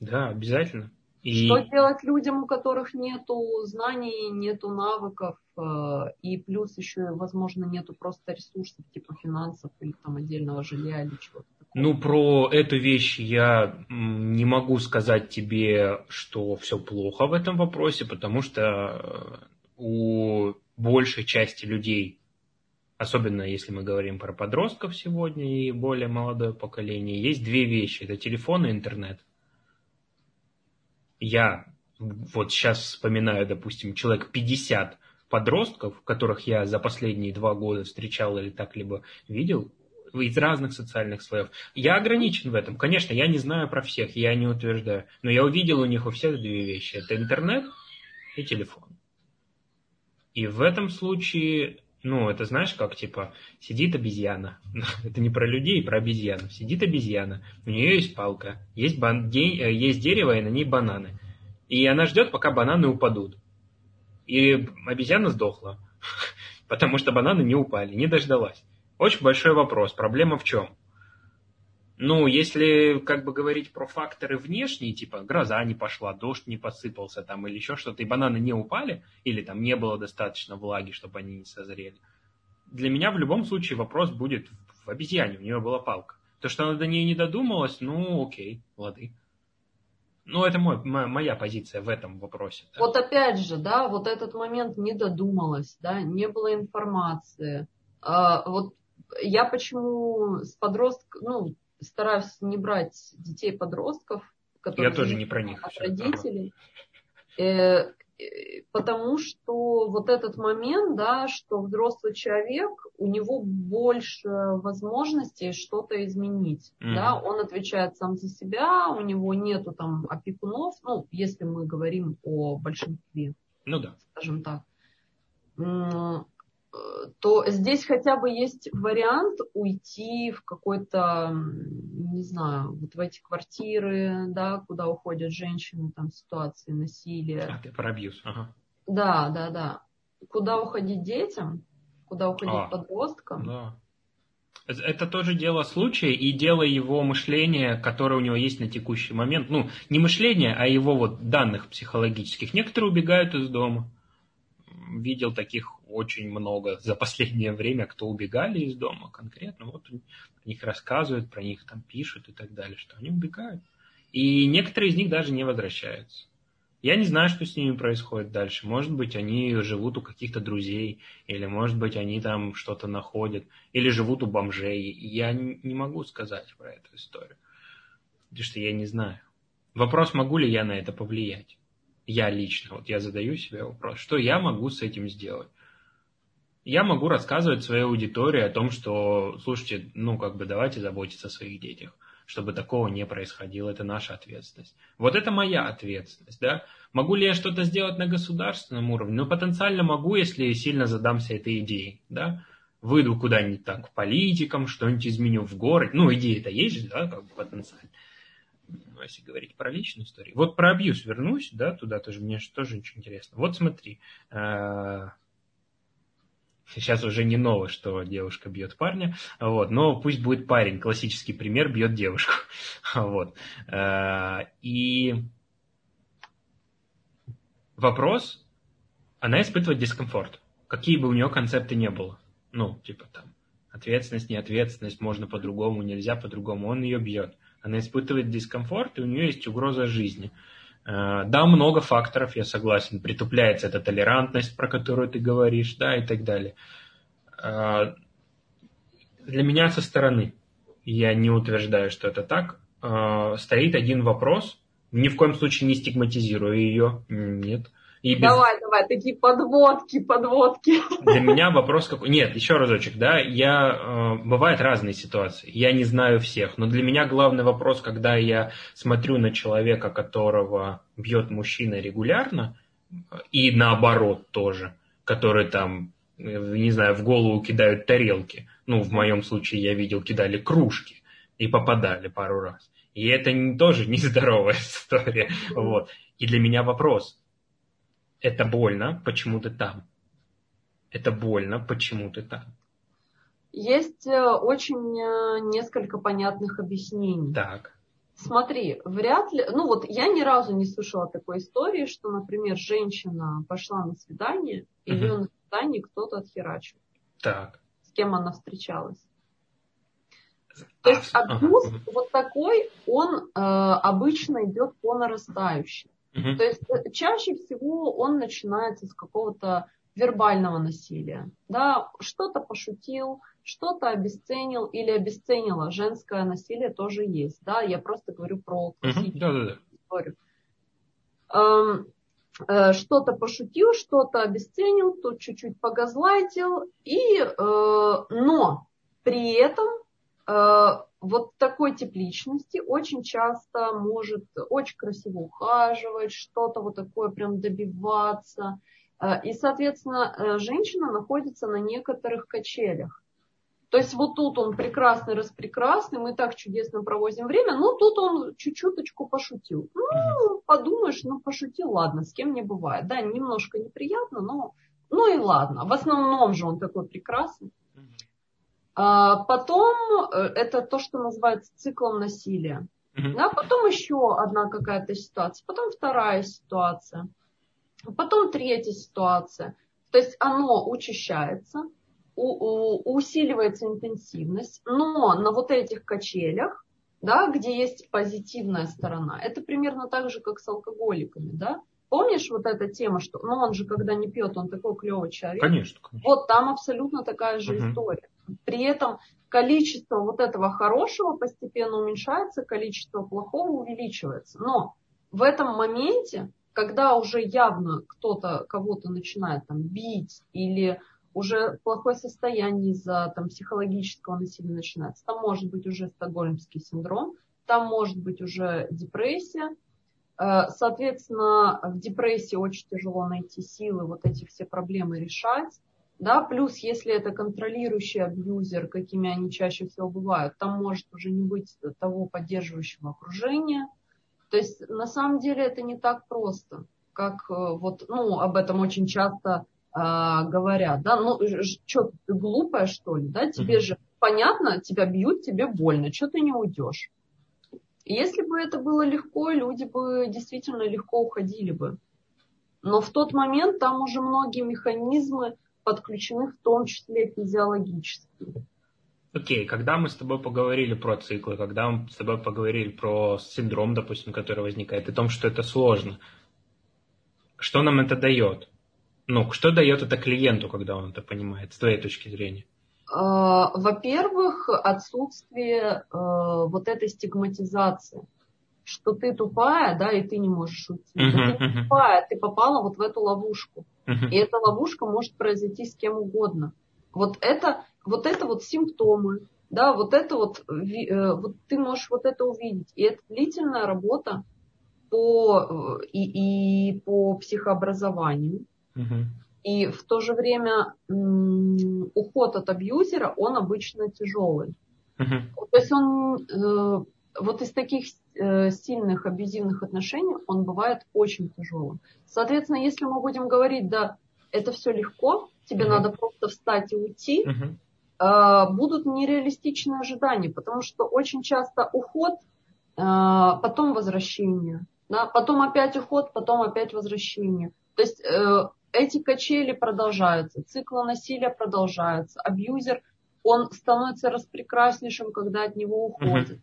да, обязательно.
И... Что делать людям, у которых нету знаний, нету навыков, э, и плюс еще, возможно, нету просто ресурсов, типа финансов или там отдельного жилья или чего-то
ну, про эту вещь я не могу сказать тебе, что все плохо в этом вопросе, потому что э, у большей части людей, особенно если мы говорим про подростков сегодня и более молодое поколение, есть две вещи. Это телефон и интернет. Я вот сейчас вспоминаю, допустим, человек 50 подростков, которых я за последние два года встречал или так либо видел, из разных социальных слоев. Я ограничен в этом. Конечно, я не знаю про всех, я не утверждаю. Но я увидел у них у всех две вещи. Это интернет и телефон. И в этом случае, ну, это знаешь, как типа, сидит обезьяна. это не про людей, про обезьяну. Сидит обезьяна, у нее есть палка, есть, бан, де, э, есть дерево, и на ней бананы. И она ждет, пока бананы упадут. И обезьяна сдохла, потому что бананы не упали, не дождалась. Очень большой вопрос. Проблема в чем? Ну, если как бы говорить про факторы внешние, типа гроза не пошла, дождь не посыпался там или еще что-то, и бананы не упали, или там не было достаточно влаги, чтобы они не созрели, для меня в любом случае вопрос будет в обезьяне, у нее была палка. То, что она до нее не додумалась, ну окей, лады. Ну, это мой, моя позиция в этом вопросе.
Да. Вот опять же, да, вот этот момент не додумалась, да, не было информации. А, вот я почему с подростков, ну, стараюсь не брать детей подростков,
которые я тоже не про них
от родителей, э, потому что вот этот момент, да, что взрослый человек, у него больше возможностей что-то изменить, mm-hmm. да, он отвечает сам за себя, у него нету там опекунов, ну, если мы говорим о большинстве,
ну да,
скажем так то здесь хотя бы есть вариант уйти в какой-то, не знаю, вот в эти квартиры, да, куда уходят женщины, там ситуации насилия.
А, про абьюз, ага.
Да, да, да. Куда уходить детям, куда уходить а, подросткам.
Да. Это тоже дело случая и дело его мышления, которое у него есть на текущий момент. Ну, не мышление, а его вот данных психологических. Некоторые убегают из дома. Видел таких очень много за последнее время, кто убегали из дома конкретно, вот про них рассказывают, про них там пишут и так далее, что они убегают. И некоторые из них даже не возвращаются. Я не знаю, что с ними происходит дальше. Может быть, они живут у каких-то друзей, или, может быть, они там что-то находят, или живут у бомжей. Я не могу сказать про эту историю, потому что я не знаю. Вопрос, могу ли я на это повлиять. Я лично, вот я задаю себе вопрос, что я могу с этим сделать я могу рассказывать своей аудитории о том, что, слушайте, ну, как бы давайте заботиться о своих детях, чтобы такого не происходило, это наша ответственность. Вот это моя ответственность, да. Могу ли я что-то сделать на государственном уровне? Ну, потенциально могу, если сильно задамся этой идеей, да. Выйду куда-нибудь так политикам, что-нибудь изменю в городе. Ну, идея-то есть да, как бы потенциально. Ну, если говорить про личную историю. Вот про абьюз вернусь, да, туда тоже, мне тоже очень интересно. Вот смотри, э, Сейчас уже не ново, что девушка бьет парня, вот, но пусть будет парень, классический пример, бьет девушку. Вот. Э, и вопрос, она испытывает дискомфорт, какие бы у нее концепты не было. Ну, типа там, ответственность, не ответственность, можно по-другому, нельзя по-другому, он ее бьет. Она испытывает дискомфорт, и у нее есть угроза жизни. Э, да, много факторов, я согласен. Притупляется эта толерантность, про которую ты говоришь, да, и так далее. Э, для меня со стороны, я не утверждаю, что это так, э, стоит один вопрос. Ни в коем случае не стигматизирую ее, нет.
И без... Давай, давай, такие подводки, подводки.
Для меня вопрос какой... Нет, еще разочек, да, я... Э, бывают разные ситуации, я не знаю всех, но для меня главный вопрос, когда я смотрю на человека, которого бьет мужчина регулярно, и наоборот тоже, который там, э, не знаю, в голову кидают тарелки, ну, в моем случае я видел, кидали кружки и попадали пару раз. И это тоже нездоровая история. Вот. И для меня вопрос, это больно, почему ты там? Это больно, почему ты там?
Есть э, очень э, несколько понятных объяснений.
Так.
Смотри, вряд ли, ну вот я ни разу не слышала такой истории, что, например, женщина пошла на свидание, и угу. ее на свидании кто-то отхерачил.
Так.
С кем она встречалась. То есть абьюз ага. вот такой, он э, обычно идет по нарастающей. Угу. То есть э, чаще всего он начинается с какого-то вербального насилия. Да, что-то пошутил, что-то обесценил или обесценила. Женское насилие тоже есть. Да, я просто говорю про классическую историю. Эм, э, что-то пошутил, что-то обесценил, тут чуть-чуть погазлайтил, и, э, но при этом вот такой тип личности очень часто может очень красиво ухаживать, что-то вот такое прям добиваться. Э, и, соответственно, э, женщина находится на некоторых качелях. То есть вот тут он прекрасный, распрекрасный, мы так чудесно проводим время, но тут он чуть-чуточку пошутил. Ну, подумаешь, ну пошутил, ладно, с кем не бывает. Да, немножко неприятно, но ну и ладно. В основном же он такой прекрасный. А, потом э, это то, что называется циклом насилия. Mm-hmm. Да, потом еще одна какая-то ситуация, потом вторая ситуация, потом третья ситуация. То есть оно учащается, у, у, усиливается интенсивность, но на вот этих качелях, да, где есть позитивная сторона, это примерно так же, как с алкоголиками, да, Помнишь вот эта тема, что ну он же когда не пьет, он такой клевый человек.
Конечно, конечно.
Вот там абсолютно такая же uh-huh. история. При этом количество вот этого хорошего постепенно уменьшается, количество плохого увеличивается. Но в этом моменте, когда уже явно кто-то кого-то начинает там бить или уже плохое состояние из-за там, психологического насилия начинается, там может быть уже стокгольмский синдром, там может быть уже депрессия, Соответственно, в депрессии очень тяжело найти силы вот эти все проблемы решать. Да, плюс, если это контролирующий абьюзер, какими они чаще всего бывают, там может уже не быть того поддерживающего окружения. То есть на самом деле это не так просто, как э, вот, ну, об этом очень часто э, говорят, да, ну, что ты глупая, что ли, да, тебе mm-hmm. же понятно, тебя бьют, тебе больно, что ты не уйдешь. Если бы это было легко, люди бы действительно легко уходили бы. Но в тот момент там уже многие механизмы подключены в том числе физиологически.
Окей, okay, когда мы с тобой поговорили про циклы, когда мы с тобой поговорили про синдром, допустим, который возникает, и о том, что это сложно, что нам это дает? Ну, что дает это клиенту, когда он это понимает, с твоей точки зрения?
А, во-первых, отсутствие э, вот этой стигматизации, что ты тупая, да, и ты не можешь уйти. Uh-huh, да ты uh-huh. тупая, ты попала вот в эту ловушку. И эта ловушка может произойти с кем угодно. Вот это вот, это вот симптомы, да, вот это вот, э, вот ты можешь вот это увидеть. И это длительная работа по, э, и, и по психообразованию. uh И в то же время уход от абьюзера, он обычно тяжелый. uh То есть он э, вот из таких э, сильных абьюзивных отношений, он бывает очень тяжелым. Соответственно, если мы будем говорить, да, это все легко, тебе uh-huh. надо просто встать и уйти, uh-huh. э, будут нереалистичные ожидания, потому что очень часто уход, э, потом возвращение, да, потом опять уход, потом опять возвращение. То есть э, эти качели продолжаются, циклы насилия продолжаются, абьюзер он становится распрекраснейшим, когда от него уходит. Угу.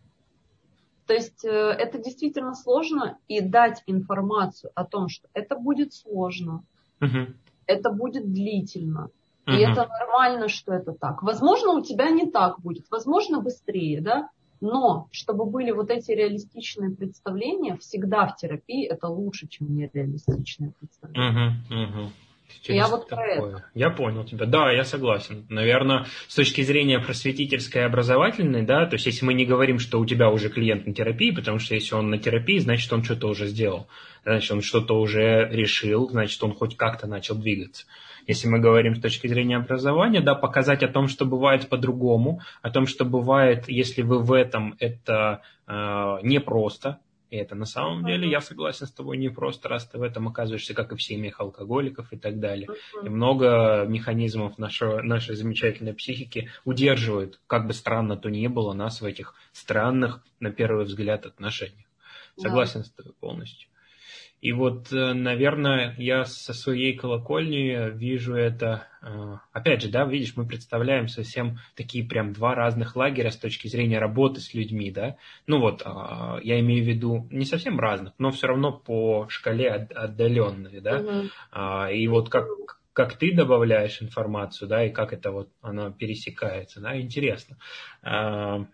То есть э, это действительно сложно, и дать информацию о том, что это будет сложно, угу. это будет длительно, угу. и это нормально, что это так. Возможно, у тебя не так будет, возможно, быстрее, да, но чтобы были вот эти реалистичные представления, всегда в терапии это лучше, чем нереалистичные представления.
Угу, угу. Я вот такое. про это. Я понял тебя. Да, я согласен. Наверное, с точки зрения просветительской и образовательной, да, то есть если мы не говорим, что у тебя уже клиент на терапии, потому что если он на терапии, значит, он что-то уже сделал. Значит, он что-то уже решил, значит, он хоть как-то начал двигаться. Если мы говорим с точки зрения образования, да, показать о том, что бывает по-другому, о том, что бывает, если вы в этом, это э, непросто, и это на самом uh-huh. деле, я согласен с тобой, не просто, раз ты в этом оказываешься, как и в семьях алкоголиков и так далее. Uh-huh. И много механизмов нашего, нашей замечательной психики удерживают, как бы странно то ни было, нас в этих странных, на первый взгляд, отношениях. Согласен yeah. с тобой полностью. И вот, э, наверное, я со своей колокольни вижу это, э, опять же, да, видишь, мы представляем совсем такие прям два разных лагеря с точки зрения работы с людьми, да. Ну вот, а, я имею в виду не совсем разных, но все равно по шкале отдаленные, да. Угу. И вот как, как ты добавляешь информацию, да, и как это вот оно пересекается, да, интересно. А,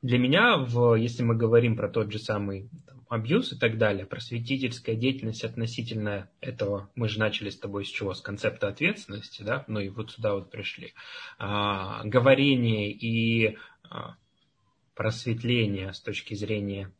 для меня, в, если мы говорим про тот же самый абьюз и так далее, просветительская деятельность относительно этого, мы же начали с тобой с чего? С концепта ответственности, да, ну и вот сюда вот пришли. А, говорение и а, просветление с точки зрения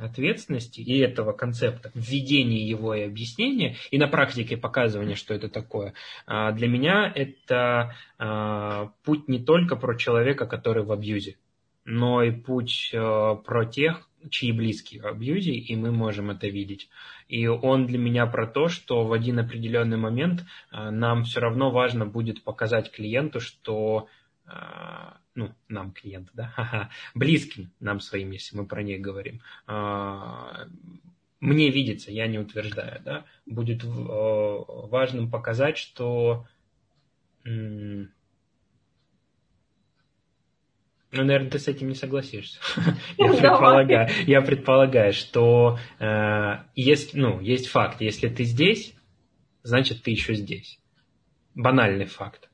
ответственности и этого концепта, введение его и объяснения, и на практике показывания, что это такое, а, для меня это а, путь не только про человека, который в абьюзе, но и путь а, про тех, чьи близкие в абьюзе, и мы можем это видеть. И он для меня про то, что в один определенный момент э, нам все равно важно будет показать клиенту, что э, ну, нам клиенту, да, близким нам своим, если мы про них говорим, э, мне видится, я не утверждаю, да, будет важным показать, что ну, наверное, ты с этим не согласишься. я, предполагаю, я предполагаю, что э, есть, ну, есть факт. Если ты здесь, значит, ты еще здесь. Банальный факт.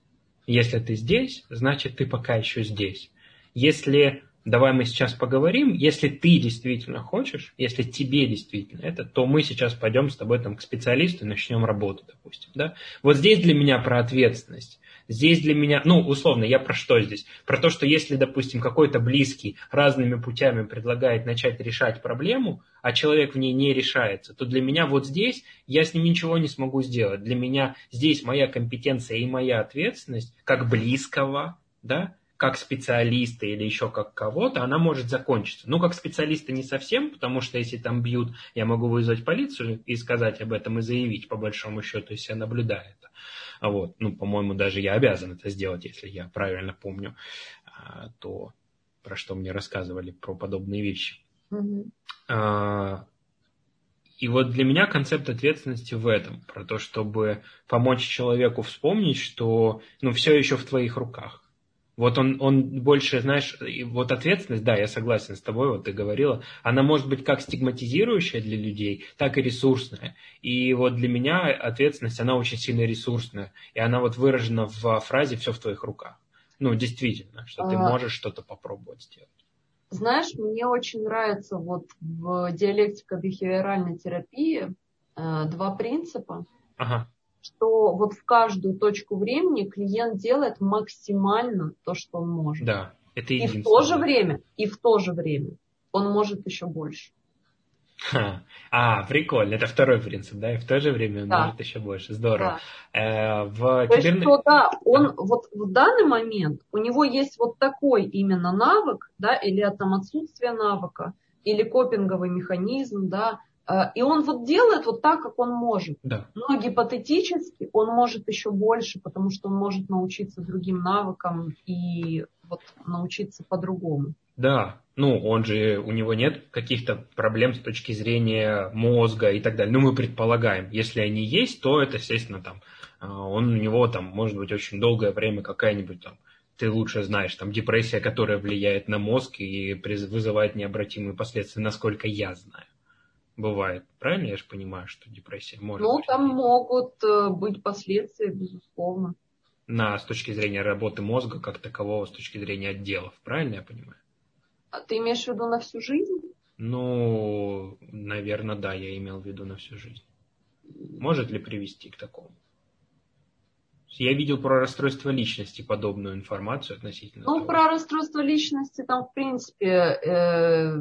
Если ты здесь, значит, ты пока еще здесь. Если, давай мы сейчас поговорим, если ты действительно хочешь, если тебе действительно это, то мы сейчас пойдем с тобой там, к специалисту и начнем работу, допустим. Да? Вот здесь для меня про ответственность. Здесь для меня, ну, условно, я про что здесь? Про то, что если, допустим, какой-то близкий разными путями предлагает начать решать проблему, а человек в ней не решается, то для меня вот здесь я с ним ничего не смогу сделать. Для меня здесь моя компетенция и моя ответственность как близкого, да, как специалиста или еще как кого-то, она может закончиться. Ну, как специалиста не совсем, потому что если там бьют, я могу вызвать полицию и сказать об этом и заявить, по большому счету, если я наблюдаю это. А вот, ну, по-моему, даже я обязан это сделать, если я правильно помню а, то, про что мне рассказывали, про подобные вещи. Mm-hmm. И вот для меня концепт ответственности в этом, про то, чтобы помочь человеку вспомнить, что ну, все еще в твоих руках. Вот он, он больше, знаешь, вот ответственность, да, я согласен с тобой, вот ты говорила, она может быть как стигматизирующая для людей, так и ресурсная. И вот для меня ответственность, она очень сильно ресурсная. И она вот выражена в фразе «все в твоих руках». Ну, действительно, что ты а. можешь что-то попробовать сделать.
Знаешь, мне очень нравится вот в диалектико-бихевиоральной терапии э, два принципа. Ага что вот в каждую точку времени клиент делает максимально то, что он может.
Да, это
И в то же время, и в то же время он может еще больше.
Ха. А, прикольно. Это второй принцип, да? И в то же время он да. может еще больше. Здорово. Да. Э,
в то киберне... есть, что, да, он а. вот в данный момент, у него есть вот такой именно навык, да, или там отсутствие навыка, или копинговый механизм, да, и он вот делает вот так, как он может. Да. Но гипотетически он может еще больше, потому что он может научиться другим навыкам и вот научиться по-другому.
Да, ну он же, у него нет каких-то проблем с точки зрения мозга и так далее. Ну мы предполагаем, если они есть, то это, естественно, там, э, он у него там может быть очень долгое время какая-нибудь там ты лучше знаешь, там депрессия, которая влияет на мозг и вызывает необратимые последствия, насколько я знаю. Бывает. Правильно я же понимаю, что депрессия может
Ну,
быть?
там могут э, быть последствия, безусловно.
На, с точки зрения работы мозга как такового, с точки зрения отделов. Правильно я понимаю?
А ты имеешь в виду на всю жизнь?
Ну, наверное, да, я имел в виду на всю жизнь. Может ли привести к такому? Я видел про расстройство личности подобную информацию относительно.
Ну,
того.
про расстройство личности там, в принципе, э,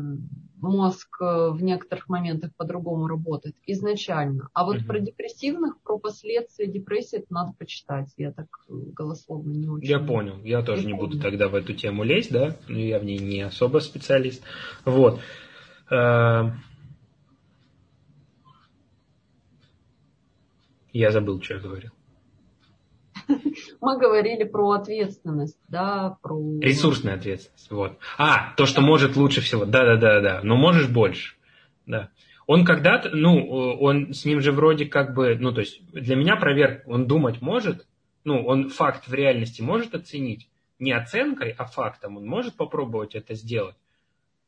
мозг э, в некоторых моментах по-другому работает изначально. А вот
Мгм.
про депрессивных, про последствия депрессии это надо почитать. Я так э, голословно не очень.
Я понял. Я тоже не
Не
буду тогда в эту тему лезть, да? Ну, Я в ней не особо специалист. Вот. Э, Я забыл, что я говорил.
Мы говорили про ответственность, да, про...
Ресурсная ответственность. Вот. А, то, что может лучше всего. Да, да, да, да. Но можешь больше. Да. Он когда-то, ну, он с ним же вроде как бы, ну, то есть для меня проверка, он думать может, ну, он факт в реальности может оценить, не оценкой, а фактом, он может попробовать это сделать.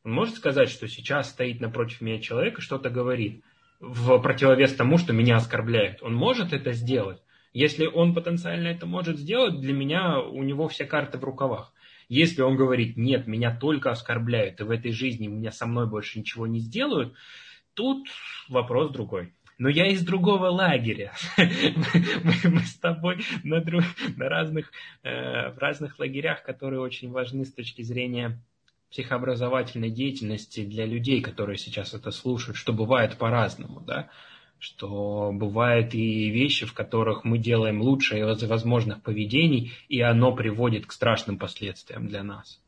Он может сказать, что сейчас стоит напротив меня человек и что-то говорит в противовес тому, что меня оскорбляет. Он может это сделать. Если он потенциально это может сделать, для меня у него все карты в рукавах. Если он говорит, нет, меня только оскорбляют, и в этой жизни меня со мной больше ничего не сделают, тут вопрос другой. Но я из другого лагеря. Мы, с тобой на разных, э, в разных лагерях, которые очень важны с точки зрения психообразовательной деятельности для людей, которые сейчас это слушают, что бывает по-разному, да, что бывают и вещи, в которых мы делаем лучшее из возможных поведений, и оно приводит к страшным последствиям для нас.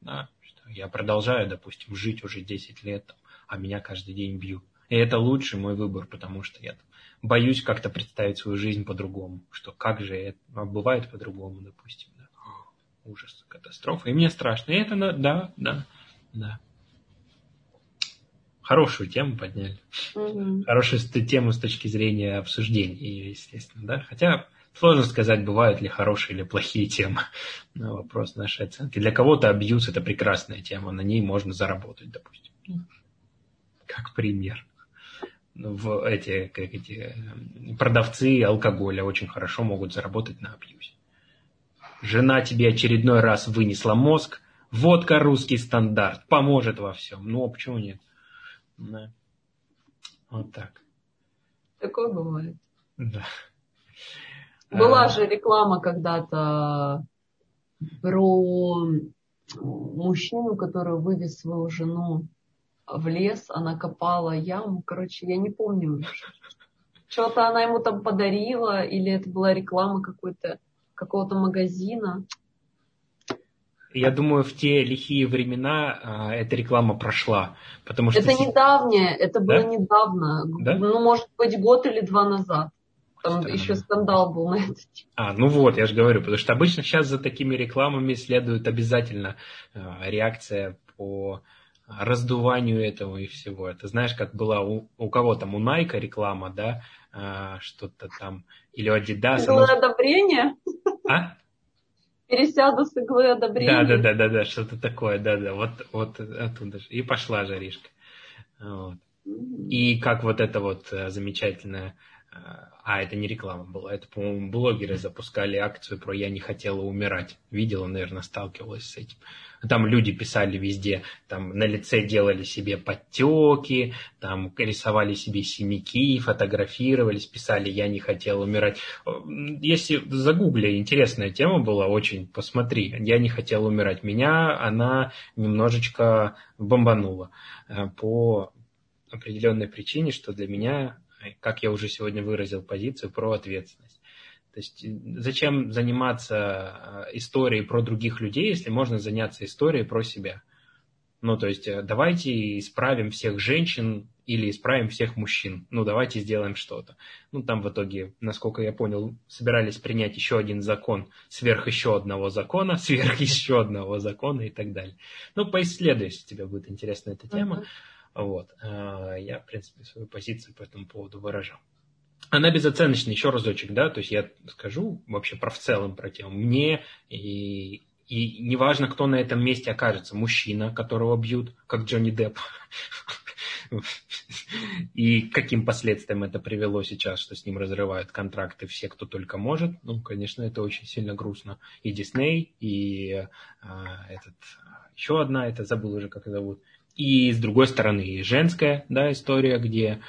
Да, что я продолжаю, допустим, жить уже 10 лет, там, а меня каждый день бьют. И это лучший мой выбор, потому что я там, боюсь как-то представить свою жизнь по-другому. Что как же это а бывает по-другому, допустим. Да. Ужас, катастрофа. И мне страшно. И это, да, да, да. Хорошую тему подняли.
Мгм.
Хорошую тему с точки зрения обсуждения ее, естественно, да. Хотя сложно сказать, бывают ли хорошие или плохие темы. Но вопрос нашей оценки. Для кого-то абьюз – это прекрасная тема, на ней можно заработать, допустим. Как пример. Ну, В эти, как эти э, продавцы алкоголя очень хорошо могут заработать на абьюзе. Жена тебе очередной раз вынесла мозг, водка русский стандарт, поможет во всем. Ну, а почему нет? Да. Вот так.
Такое бывает.
Да.
Была
А,
же реклама когда-то про мужчину, который вывез свою жену в лес, она копала яму. Короче, я не помню. Что-то она ему там подарила, или это была реклама какой-то какого-то магазина.
Я думаю, в те лихие времена а, эта реклама прошла, потому что
Это
си-
недавнее, это было
Да?
недавно.
Да?
Ну, может быть, год или два назад. Там
Странно.
еще скандал был на эту тему.
А, ну вот, я же говорю, потому что обычно сейчас за такими рекламами следует обязательно а, реакция по раздуванию этого и всего. Это знаешь, как была у, у кого там, у Найка реклама, да, а, что-то там, или у Adidas.
Иглы одобрения?
А?
Пересяду с иглы одобрения?
Да, да, да, да, да, что-то такое, да, да, вот, вот оттуда же. И пошла жаришка. Вот. И как вот это вот э, замечательное, а это не реклама была, это, по-моему, блогеры запускали акцию про «Я не хотела умирать». Видела, наверное, сталкивалась с этим. Там люди писали везде, там на лице делали себе подтеки, там рисовали себе синяки, фотографировались, писали «Я не хотела умирать». Если загугли, интересная тема была очень, посмотри. «Я не хотела умирать». Меня она немножечко бомбанула э, по определенной причине, что для меня, как я уже сегодня выразил позицию, про ответственность. То есть э, зачем заниматься э, историей про других людей, если можно заняться историей про себя? Ну, то есть э, давайте исправим всех женщин или исправим всех мужчин. Ну, давайте сделаем что-то. Ну, там в итоге, насколько я понял, собирались принять еще один закон сверх еще одного закона, сверх еще одного закона и так далее. Ну, поисследуй, если тебе будет интересна эта тема.
Мгм.
Вот. э, Я, в принципе, свою позицию по этому поводу выражал. она безоценочна, еще разочек, да, то есть я скажу вообще про в целом про тему. Мне и, и неважно, кто на этом месте окажется, мужчина, которого бьют, как Джонни Депп, и каким последствиям это привело сейчас, что с ним разрывают контракты все, кто только может. Ну, конечно, это очень сильно грустно. И Дисней, и а, этот, еще одна, это забыл уже, как зовут. И с другой стороны, женская да, история, где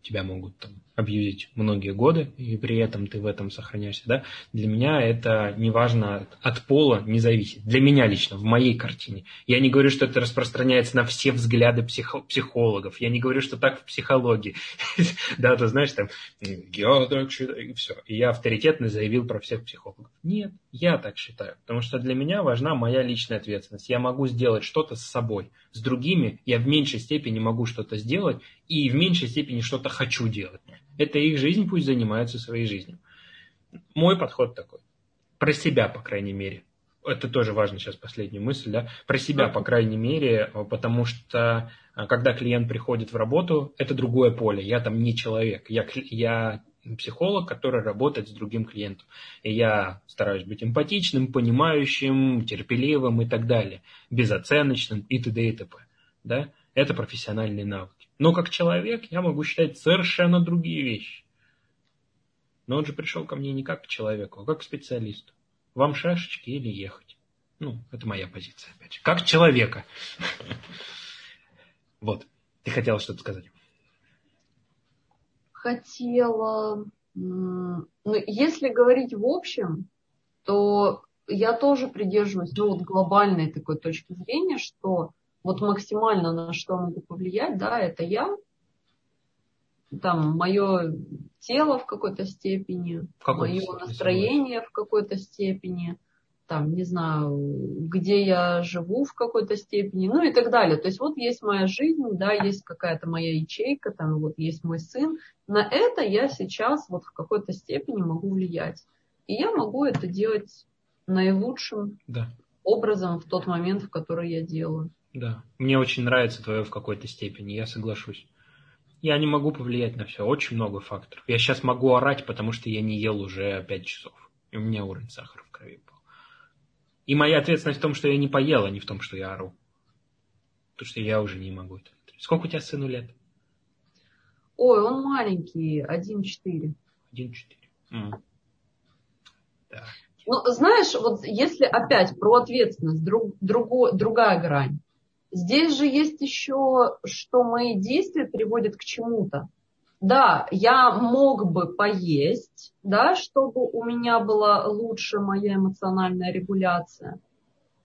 тебя могут там абьюзить многие годы, и при этом ты в этом сохраняешься, да, для меня это неважно, от пола не зависит. Для меня лично, в моей картине. Я не говорю, что это распространяется на все взгляды психо- психологов. Я не говорю, что так в психологии. Да, ты знаешь, там, я так считаю, и все. И я авторитетно заявил про всех психологов. Нет, я так считаю. Потому что для меня важна моя личная ответственность. Я могу сделать что-то с собой. С другими я в меньшей степени могу что-то сделать и в меньшей степени что-то хочу делать. Это их жизнь, пусть занимаются своей жизнью. Мой подход такой. Про себя, по крайней мере. Это тоже важно сейчас, последняя мысль, да? Про себя, по крайней мере, потому что а, когда клиент приходит в работу, это другое поле. Я там не человек. Я, я психолог, который работает с другим клиентом. И я стараюсь быть эмпатичным, понимающим, терпеливым и так далее, безоценочным и т.д. и т.п. Да? Это профессиональные навыки. Но как человек я могу считать совершенно другие вещи. Но он же пришел ко мне не как к человеку, а как к специалисту. Вам шашечки или ехать? Ну, это моя позиция, опять же. Как человека. Вот. Ты хотела что-то сказать?
Хотела... Ну, если говорить в общем, то я тоже придерживаюсь ну, вот глобальной такой точки зрения, что вот максимально на что могу повлиять, да, это я, там, мое тело в какой-то степени, мое настроение в какой-то степени, там, не знаю, где я живу в какой-то степени, ну и так далее. То есть вот есть моя жизнь, да, есть какая-то моя ячейка, там вот есть мой сын. На это я сейчас вот в какой-то степени могу влиять. И я могу это делать наилучшим да. образом в тот момент, в который я делаю.
Да, мне очень нравится твое в какой-то степени, я соглашусь. Я не могу повлиять на все, очень много факторов. Я сейчас могу орать, потому что я не ел уже 5 часов. И у меня уровень сахара в крови был. И моя ответственность в том, что я не поел, а не в том, что я ору. Потому что я уже не могу это. Сколько у тебя сыну лет?
Ой, он маленький, 1,4.
1,4. Mm.
Да. Ну, знаешь, вот если опять про ответственность, друг, друго, другая грань. Здесь же есть еще, что мои действия приводят к чему-то. Да, я мог бы поесть, да, чтобы у меня была лучше моя эмоциональная регуляция.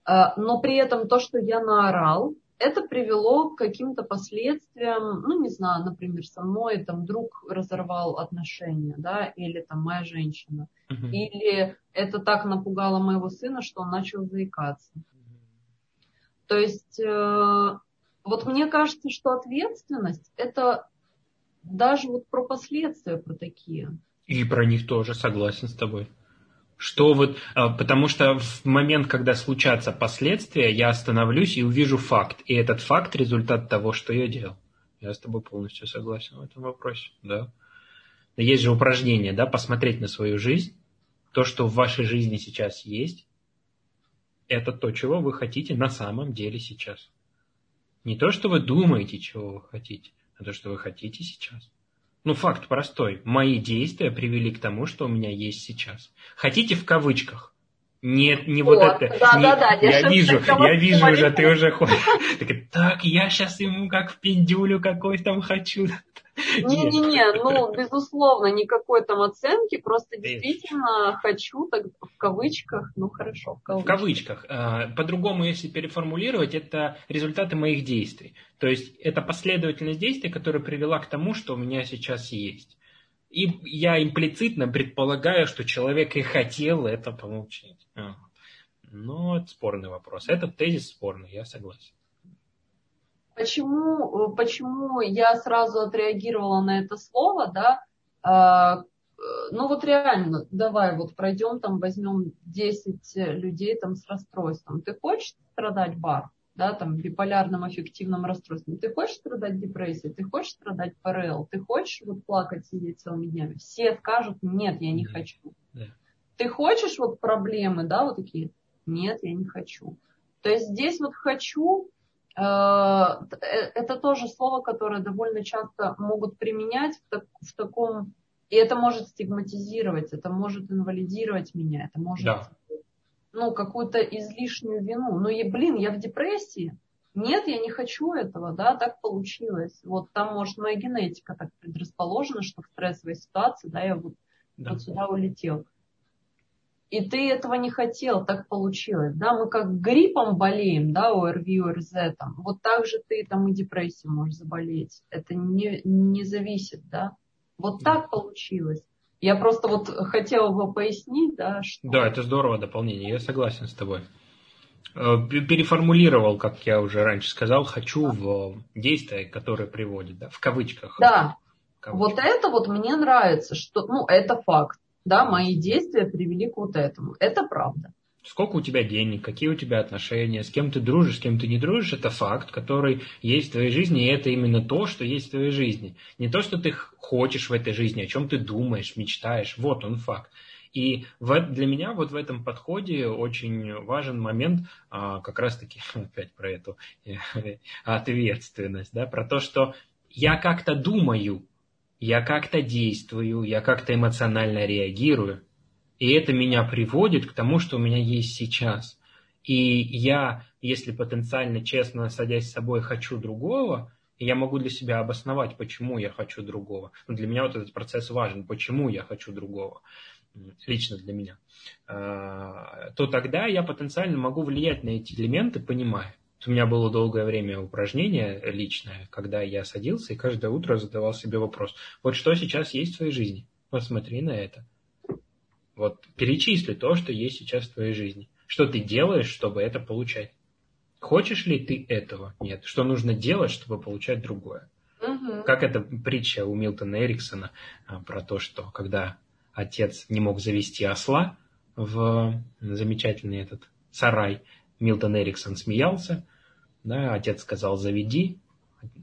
Э, но при этом то, что я наорал, это привело к каким-то последствиям, ну, не знаю, например, со мной там друг разорвал отношения, да, или там моя женщина. Uh-huh. Или это так напугало моего сына, что он начал заикаться. То есть э, вот мне кажется, что ответственность это даже вот про последствия, про такие.
И про них тоже согласен с тобой. Что вот, а, потому что в момент, когда случатся последствия, я остановлюсь и увижу факт. И этот факт результат того, что я делал. Я с тобой полностью согласен в этом вопросе, да. Есть же упражнение, да, посмотреть на свою жизнь. То, что в вашей жизни сейчас есть, это то, чего вы хотите на самом деле сейчас. Не то, что вы думаете, чего вы хотите, а то, что вы хотите сейчас. Ну, факт простой. Мои действия привели к тому, что у меня есть сейчас. Хотите в кавычках? Нет, не вот, вот это. Да, не, да, да, я вижу, я вижу уже, ты уже ходишь. Так, я сейчас ему как в пиндюлю какой там хочу.
Не-не-не, ну, безусловно, никакой там оценки, просто действительно хочу, так в кавычках, ну хорошо,
в кавычках. В кавычках. А, по-другому, если переформулировать, это результаты моих действий. То есть это последовательность действий, которая привела к тому, что у меня сейчас есть. И я имплицитно предполагаю, что человек и хотел это получить. Но это спорный вопрос. Этот тезис спорный, я согласен.
Почему, почему я сразу отреагировала на это слово, да? А, ну вот реально, давай вот пройдем там, возьмем 10 людей там с расстройством. Ты хочешь страдать бар? да, там, биполярным аффективным расстройством. Ты хочешь страдать депрессией, ты хочешь страдать ПРЛ, ты хочешь вот плакать, сидеть целыми днями. Все скажут, нет, я не хочу. Ты хочешь вот проблемы, да, вот такие? Нет, я не хочу. То есть здесь вот хочу, э, э, это тоже слово, которое довольно часто могут применять в, так, в таком, и это может стигматизировать, это может инвалидировать меня, это может, да. ну, какую-то излишнюю вину. Ну, и, блин, я в депрессии. Нет, я не хочу этого, да, так получилось. Вот там, может, моя генетика так предрасположена, что в стрессовой ситуации, да, я вот, да. вот сюда улетел и ты этого не хотел, так получилось, да, мы как гриппом болеем, да, ОРВИ, ОРЗ, там, вот так же ты там и депрессией можешь заболеть, это не, не зависит, да, вот так получилось. Я просто вот хотела бы пояснить, да,
что... Да, это здорово дополнение, я согласен с тобой. Э, переформулировал, как я уже раньше сказал, хочу в действие, которое приводит, да, в кавычках.
Да, в кавычках. вот это вот мне нравится, что, ну, это факт да, мои действия привели к вот этому. Это правда.
Сколько у тебя денег, какие у тебя отношения, с кем ты дружишь, с кем ты не дружишь, это факт, который есть в твоей жизни, и это именно то, что есть в твоей жизни. Не то, что ты хочешь в этой жизни, о чем ты думаешь, мечтаешь, вот он факт. И в, для меня вот в этом подходе очень важен момент, а, как раз-таки опять про эту э, ответственность, да, про то, что я как-то думаю, я как-то действую, я как-то эмоционально реагирую. И это меня приводит к тому, что у меня есть сейчас. И я, если потенциально честно, садясь с собой, хочу другого, я могу для себя обосновать, почему я хочу другого. Но для меня вот этот процесс важен, почему я хочу другого, лично для меня. А, то тогда я потенциально могу влиять на эти элементы, понимая. У меня было долгое время упражнение личное, когда я садился и каждое утро задавал себе вопрос, вот что сейчас есть в твоей жизни? Посмотри на это. Вот перечисли то, что есть сейчас в твоей жизни. Что ты делаешь, чтобы это получать? Хочешь ли ты этого? Нет. Что нужно делать, чтобы получать другое? Угу. Как эта притча у Милтона Эриксона а, про то, что когда отец не мог завести осла в замечательный этот сарай, Милтон Эриксон смеялся, да, отец сказал, заведи.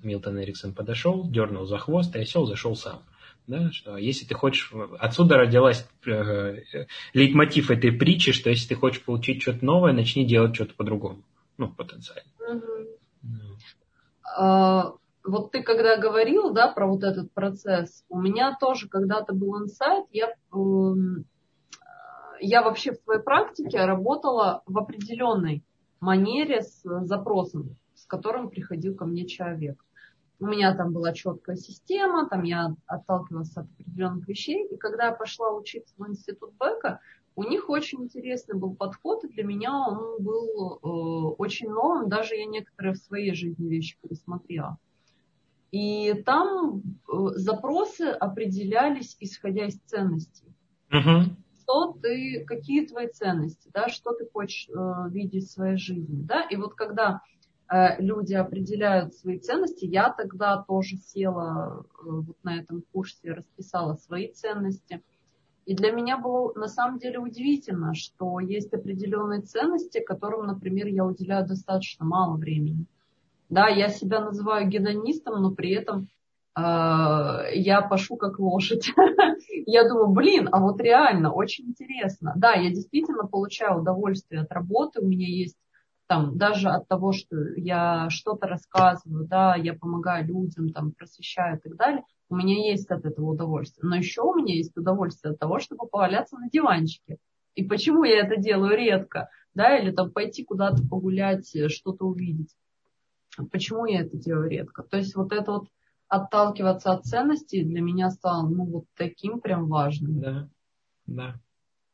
Милтон Эриксон подошел, дернул за хвост, и осел зашел сам. Да, что если ты хочешь... Отсюда родилась э, лейтмотив этой притчи, что если ты хочешь получить что-то новое, начни делать что-то по-другому. Ну, потенциально.
Угу. А, вот ты когда говорил, да, про вот этот процесс, у меня тоже когда-то был инсайт, я, э, я вообще в своей практике работала в определенной манере с запросом, с которым приходил ко мне человек. У меня там была четкая система, там я отталкивалась от определенных вещей. И когда я пошла учиться в институт Бека, у них очень интересный был подход, и для меня он был э, очень новым, даже я некоторые в своей жизни вещи пересмотрела. И там э, запросы определялись исходя из ценностей. Uh-huh что ты, какие твои ценности, да, что ты хочешь э, видеть в своей жизни, да, и вот когда э, люди определяют свои ценности, я тогда тоже села э, вот на этом курсе, расписала свои ценности, и для меня было на самом деле удивительно, что есть определенные ценности, которым, например, я уделяю достаточно мало времени. Да, я себя называю гедонистом, но при этом я пашу как лошадь. я думаю, блин, а вот реально, очень интересно. Да, я действительно получаю удовольствие от работы, у меня есть там даже от того, что я что-то рассказываю, да, я помогаю людям, там, просвещаю и так далее, у меня есть от этого удовольствие. Но еще у меня есть удовольствие от того, чтобы поваляться на диванчике. И почему я это делаю редко, да, или там пойти куда-то погулять, что-то увидеть. Почему я это делаю редко? То есть вот это вот отталкиваться от ценностей для меня стало ну, вот таким прям важным.
Да, да.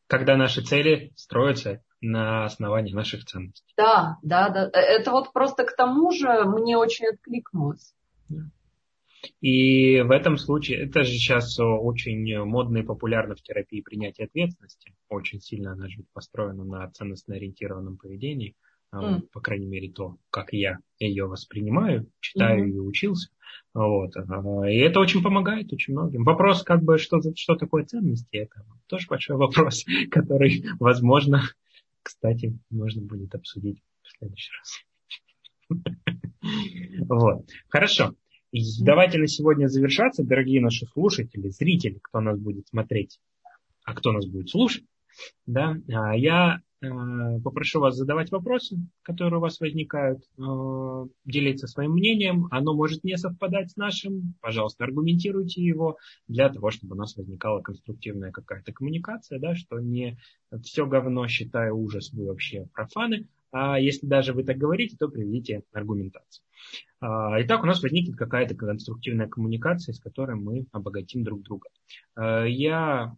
Когда наши цели строятся на основании наших ценностей.
Да, да, да. Это вот просто к тому же мне очень откликнулось.
И в этом случае, это же сейчас очень модно и популярно в терапии принятия ответственности. Очень сильно она же построена на ценностно ориентированном поведении. Mm. По крайней мере, то, как я ее воспринимаю, читаю mm-hmm. и учился. Вот. И это очень помогает очень многим. Вопрос, как бы, что, что такое ценности, это тоже большой вопрос, который, возможно, кстати, можно будет обсудить в следующий раз. Вот. Хорошо. Давайте на сегодня завершаться, дорогие наши слушатели, зрители, кто нас будет смотреть, а кто нас будет слушать. Да, а я попрошу вас задавать вопросы, которые у вас возникают, э, делиться своим мнением. Оно может не совпадать с нашим. Пожалуйста, аргументируйте его для того, чтобы у нас возникала конструктивная какая-то коммуникация, да, что не все говно, считаю ужас, вы вообще профаны, а если даже вы так говорите, то приведите аргументацию. А, итак, у нас возникнет какая-то конструктивная коммуникация, с которой мы обогатим друг друга. А, я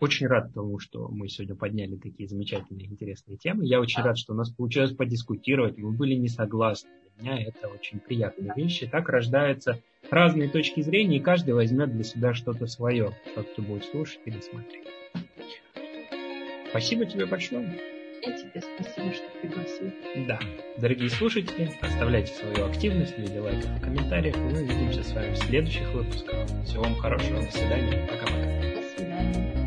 очень рад тому, что мы сегодня подняли такие замечательные, интересные темы. Я очень рад, что у нас получилось подискутировать. Мы были не согласны. Для меня это очень приятные вещи. Так рождаются разные точки зрения, и каждый возьмет для себя что-то свое, тот, кто будет слушать или смотреть. Спасибо тебе большое.
И тебе спасибо, что пригласил.
Да. Дорогие слушатели, оставляйте свою активность в виде лайков и комментариев. Мы увидимся с вами в следующих выпусках. Всего вам хорошего. До свидания. Пока-пока.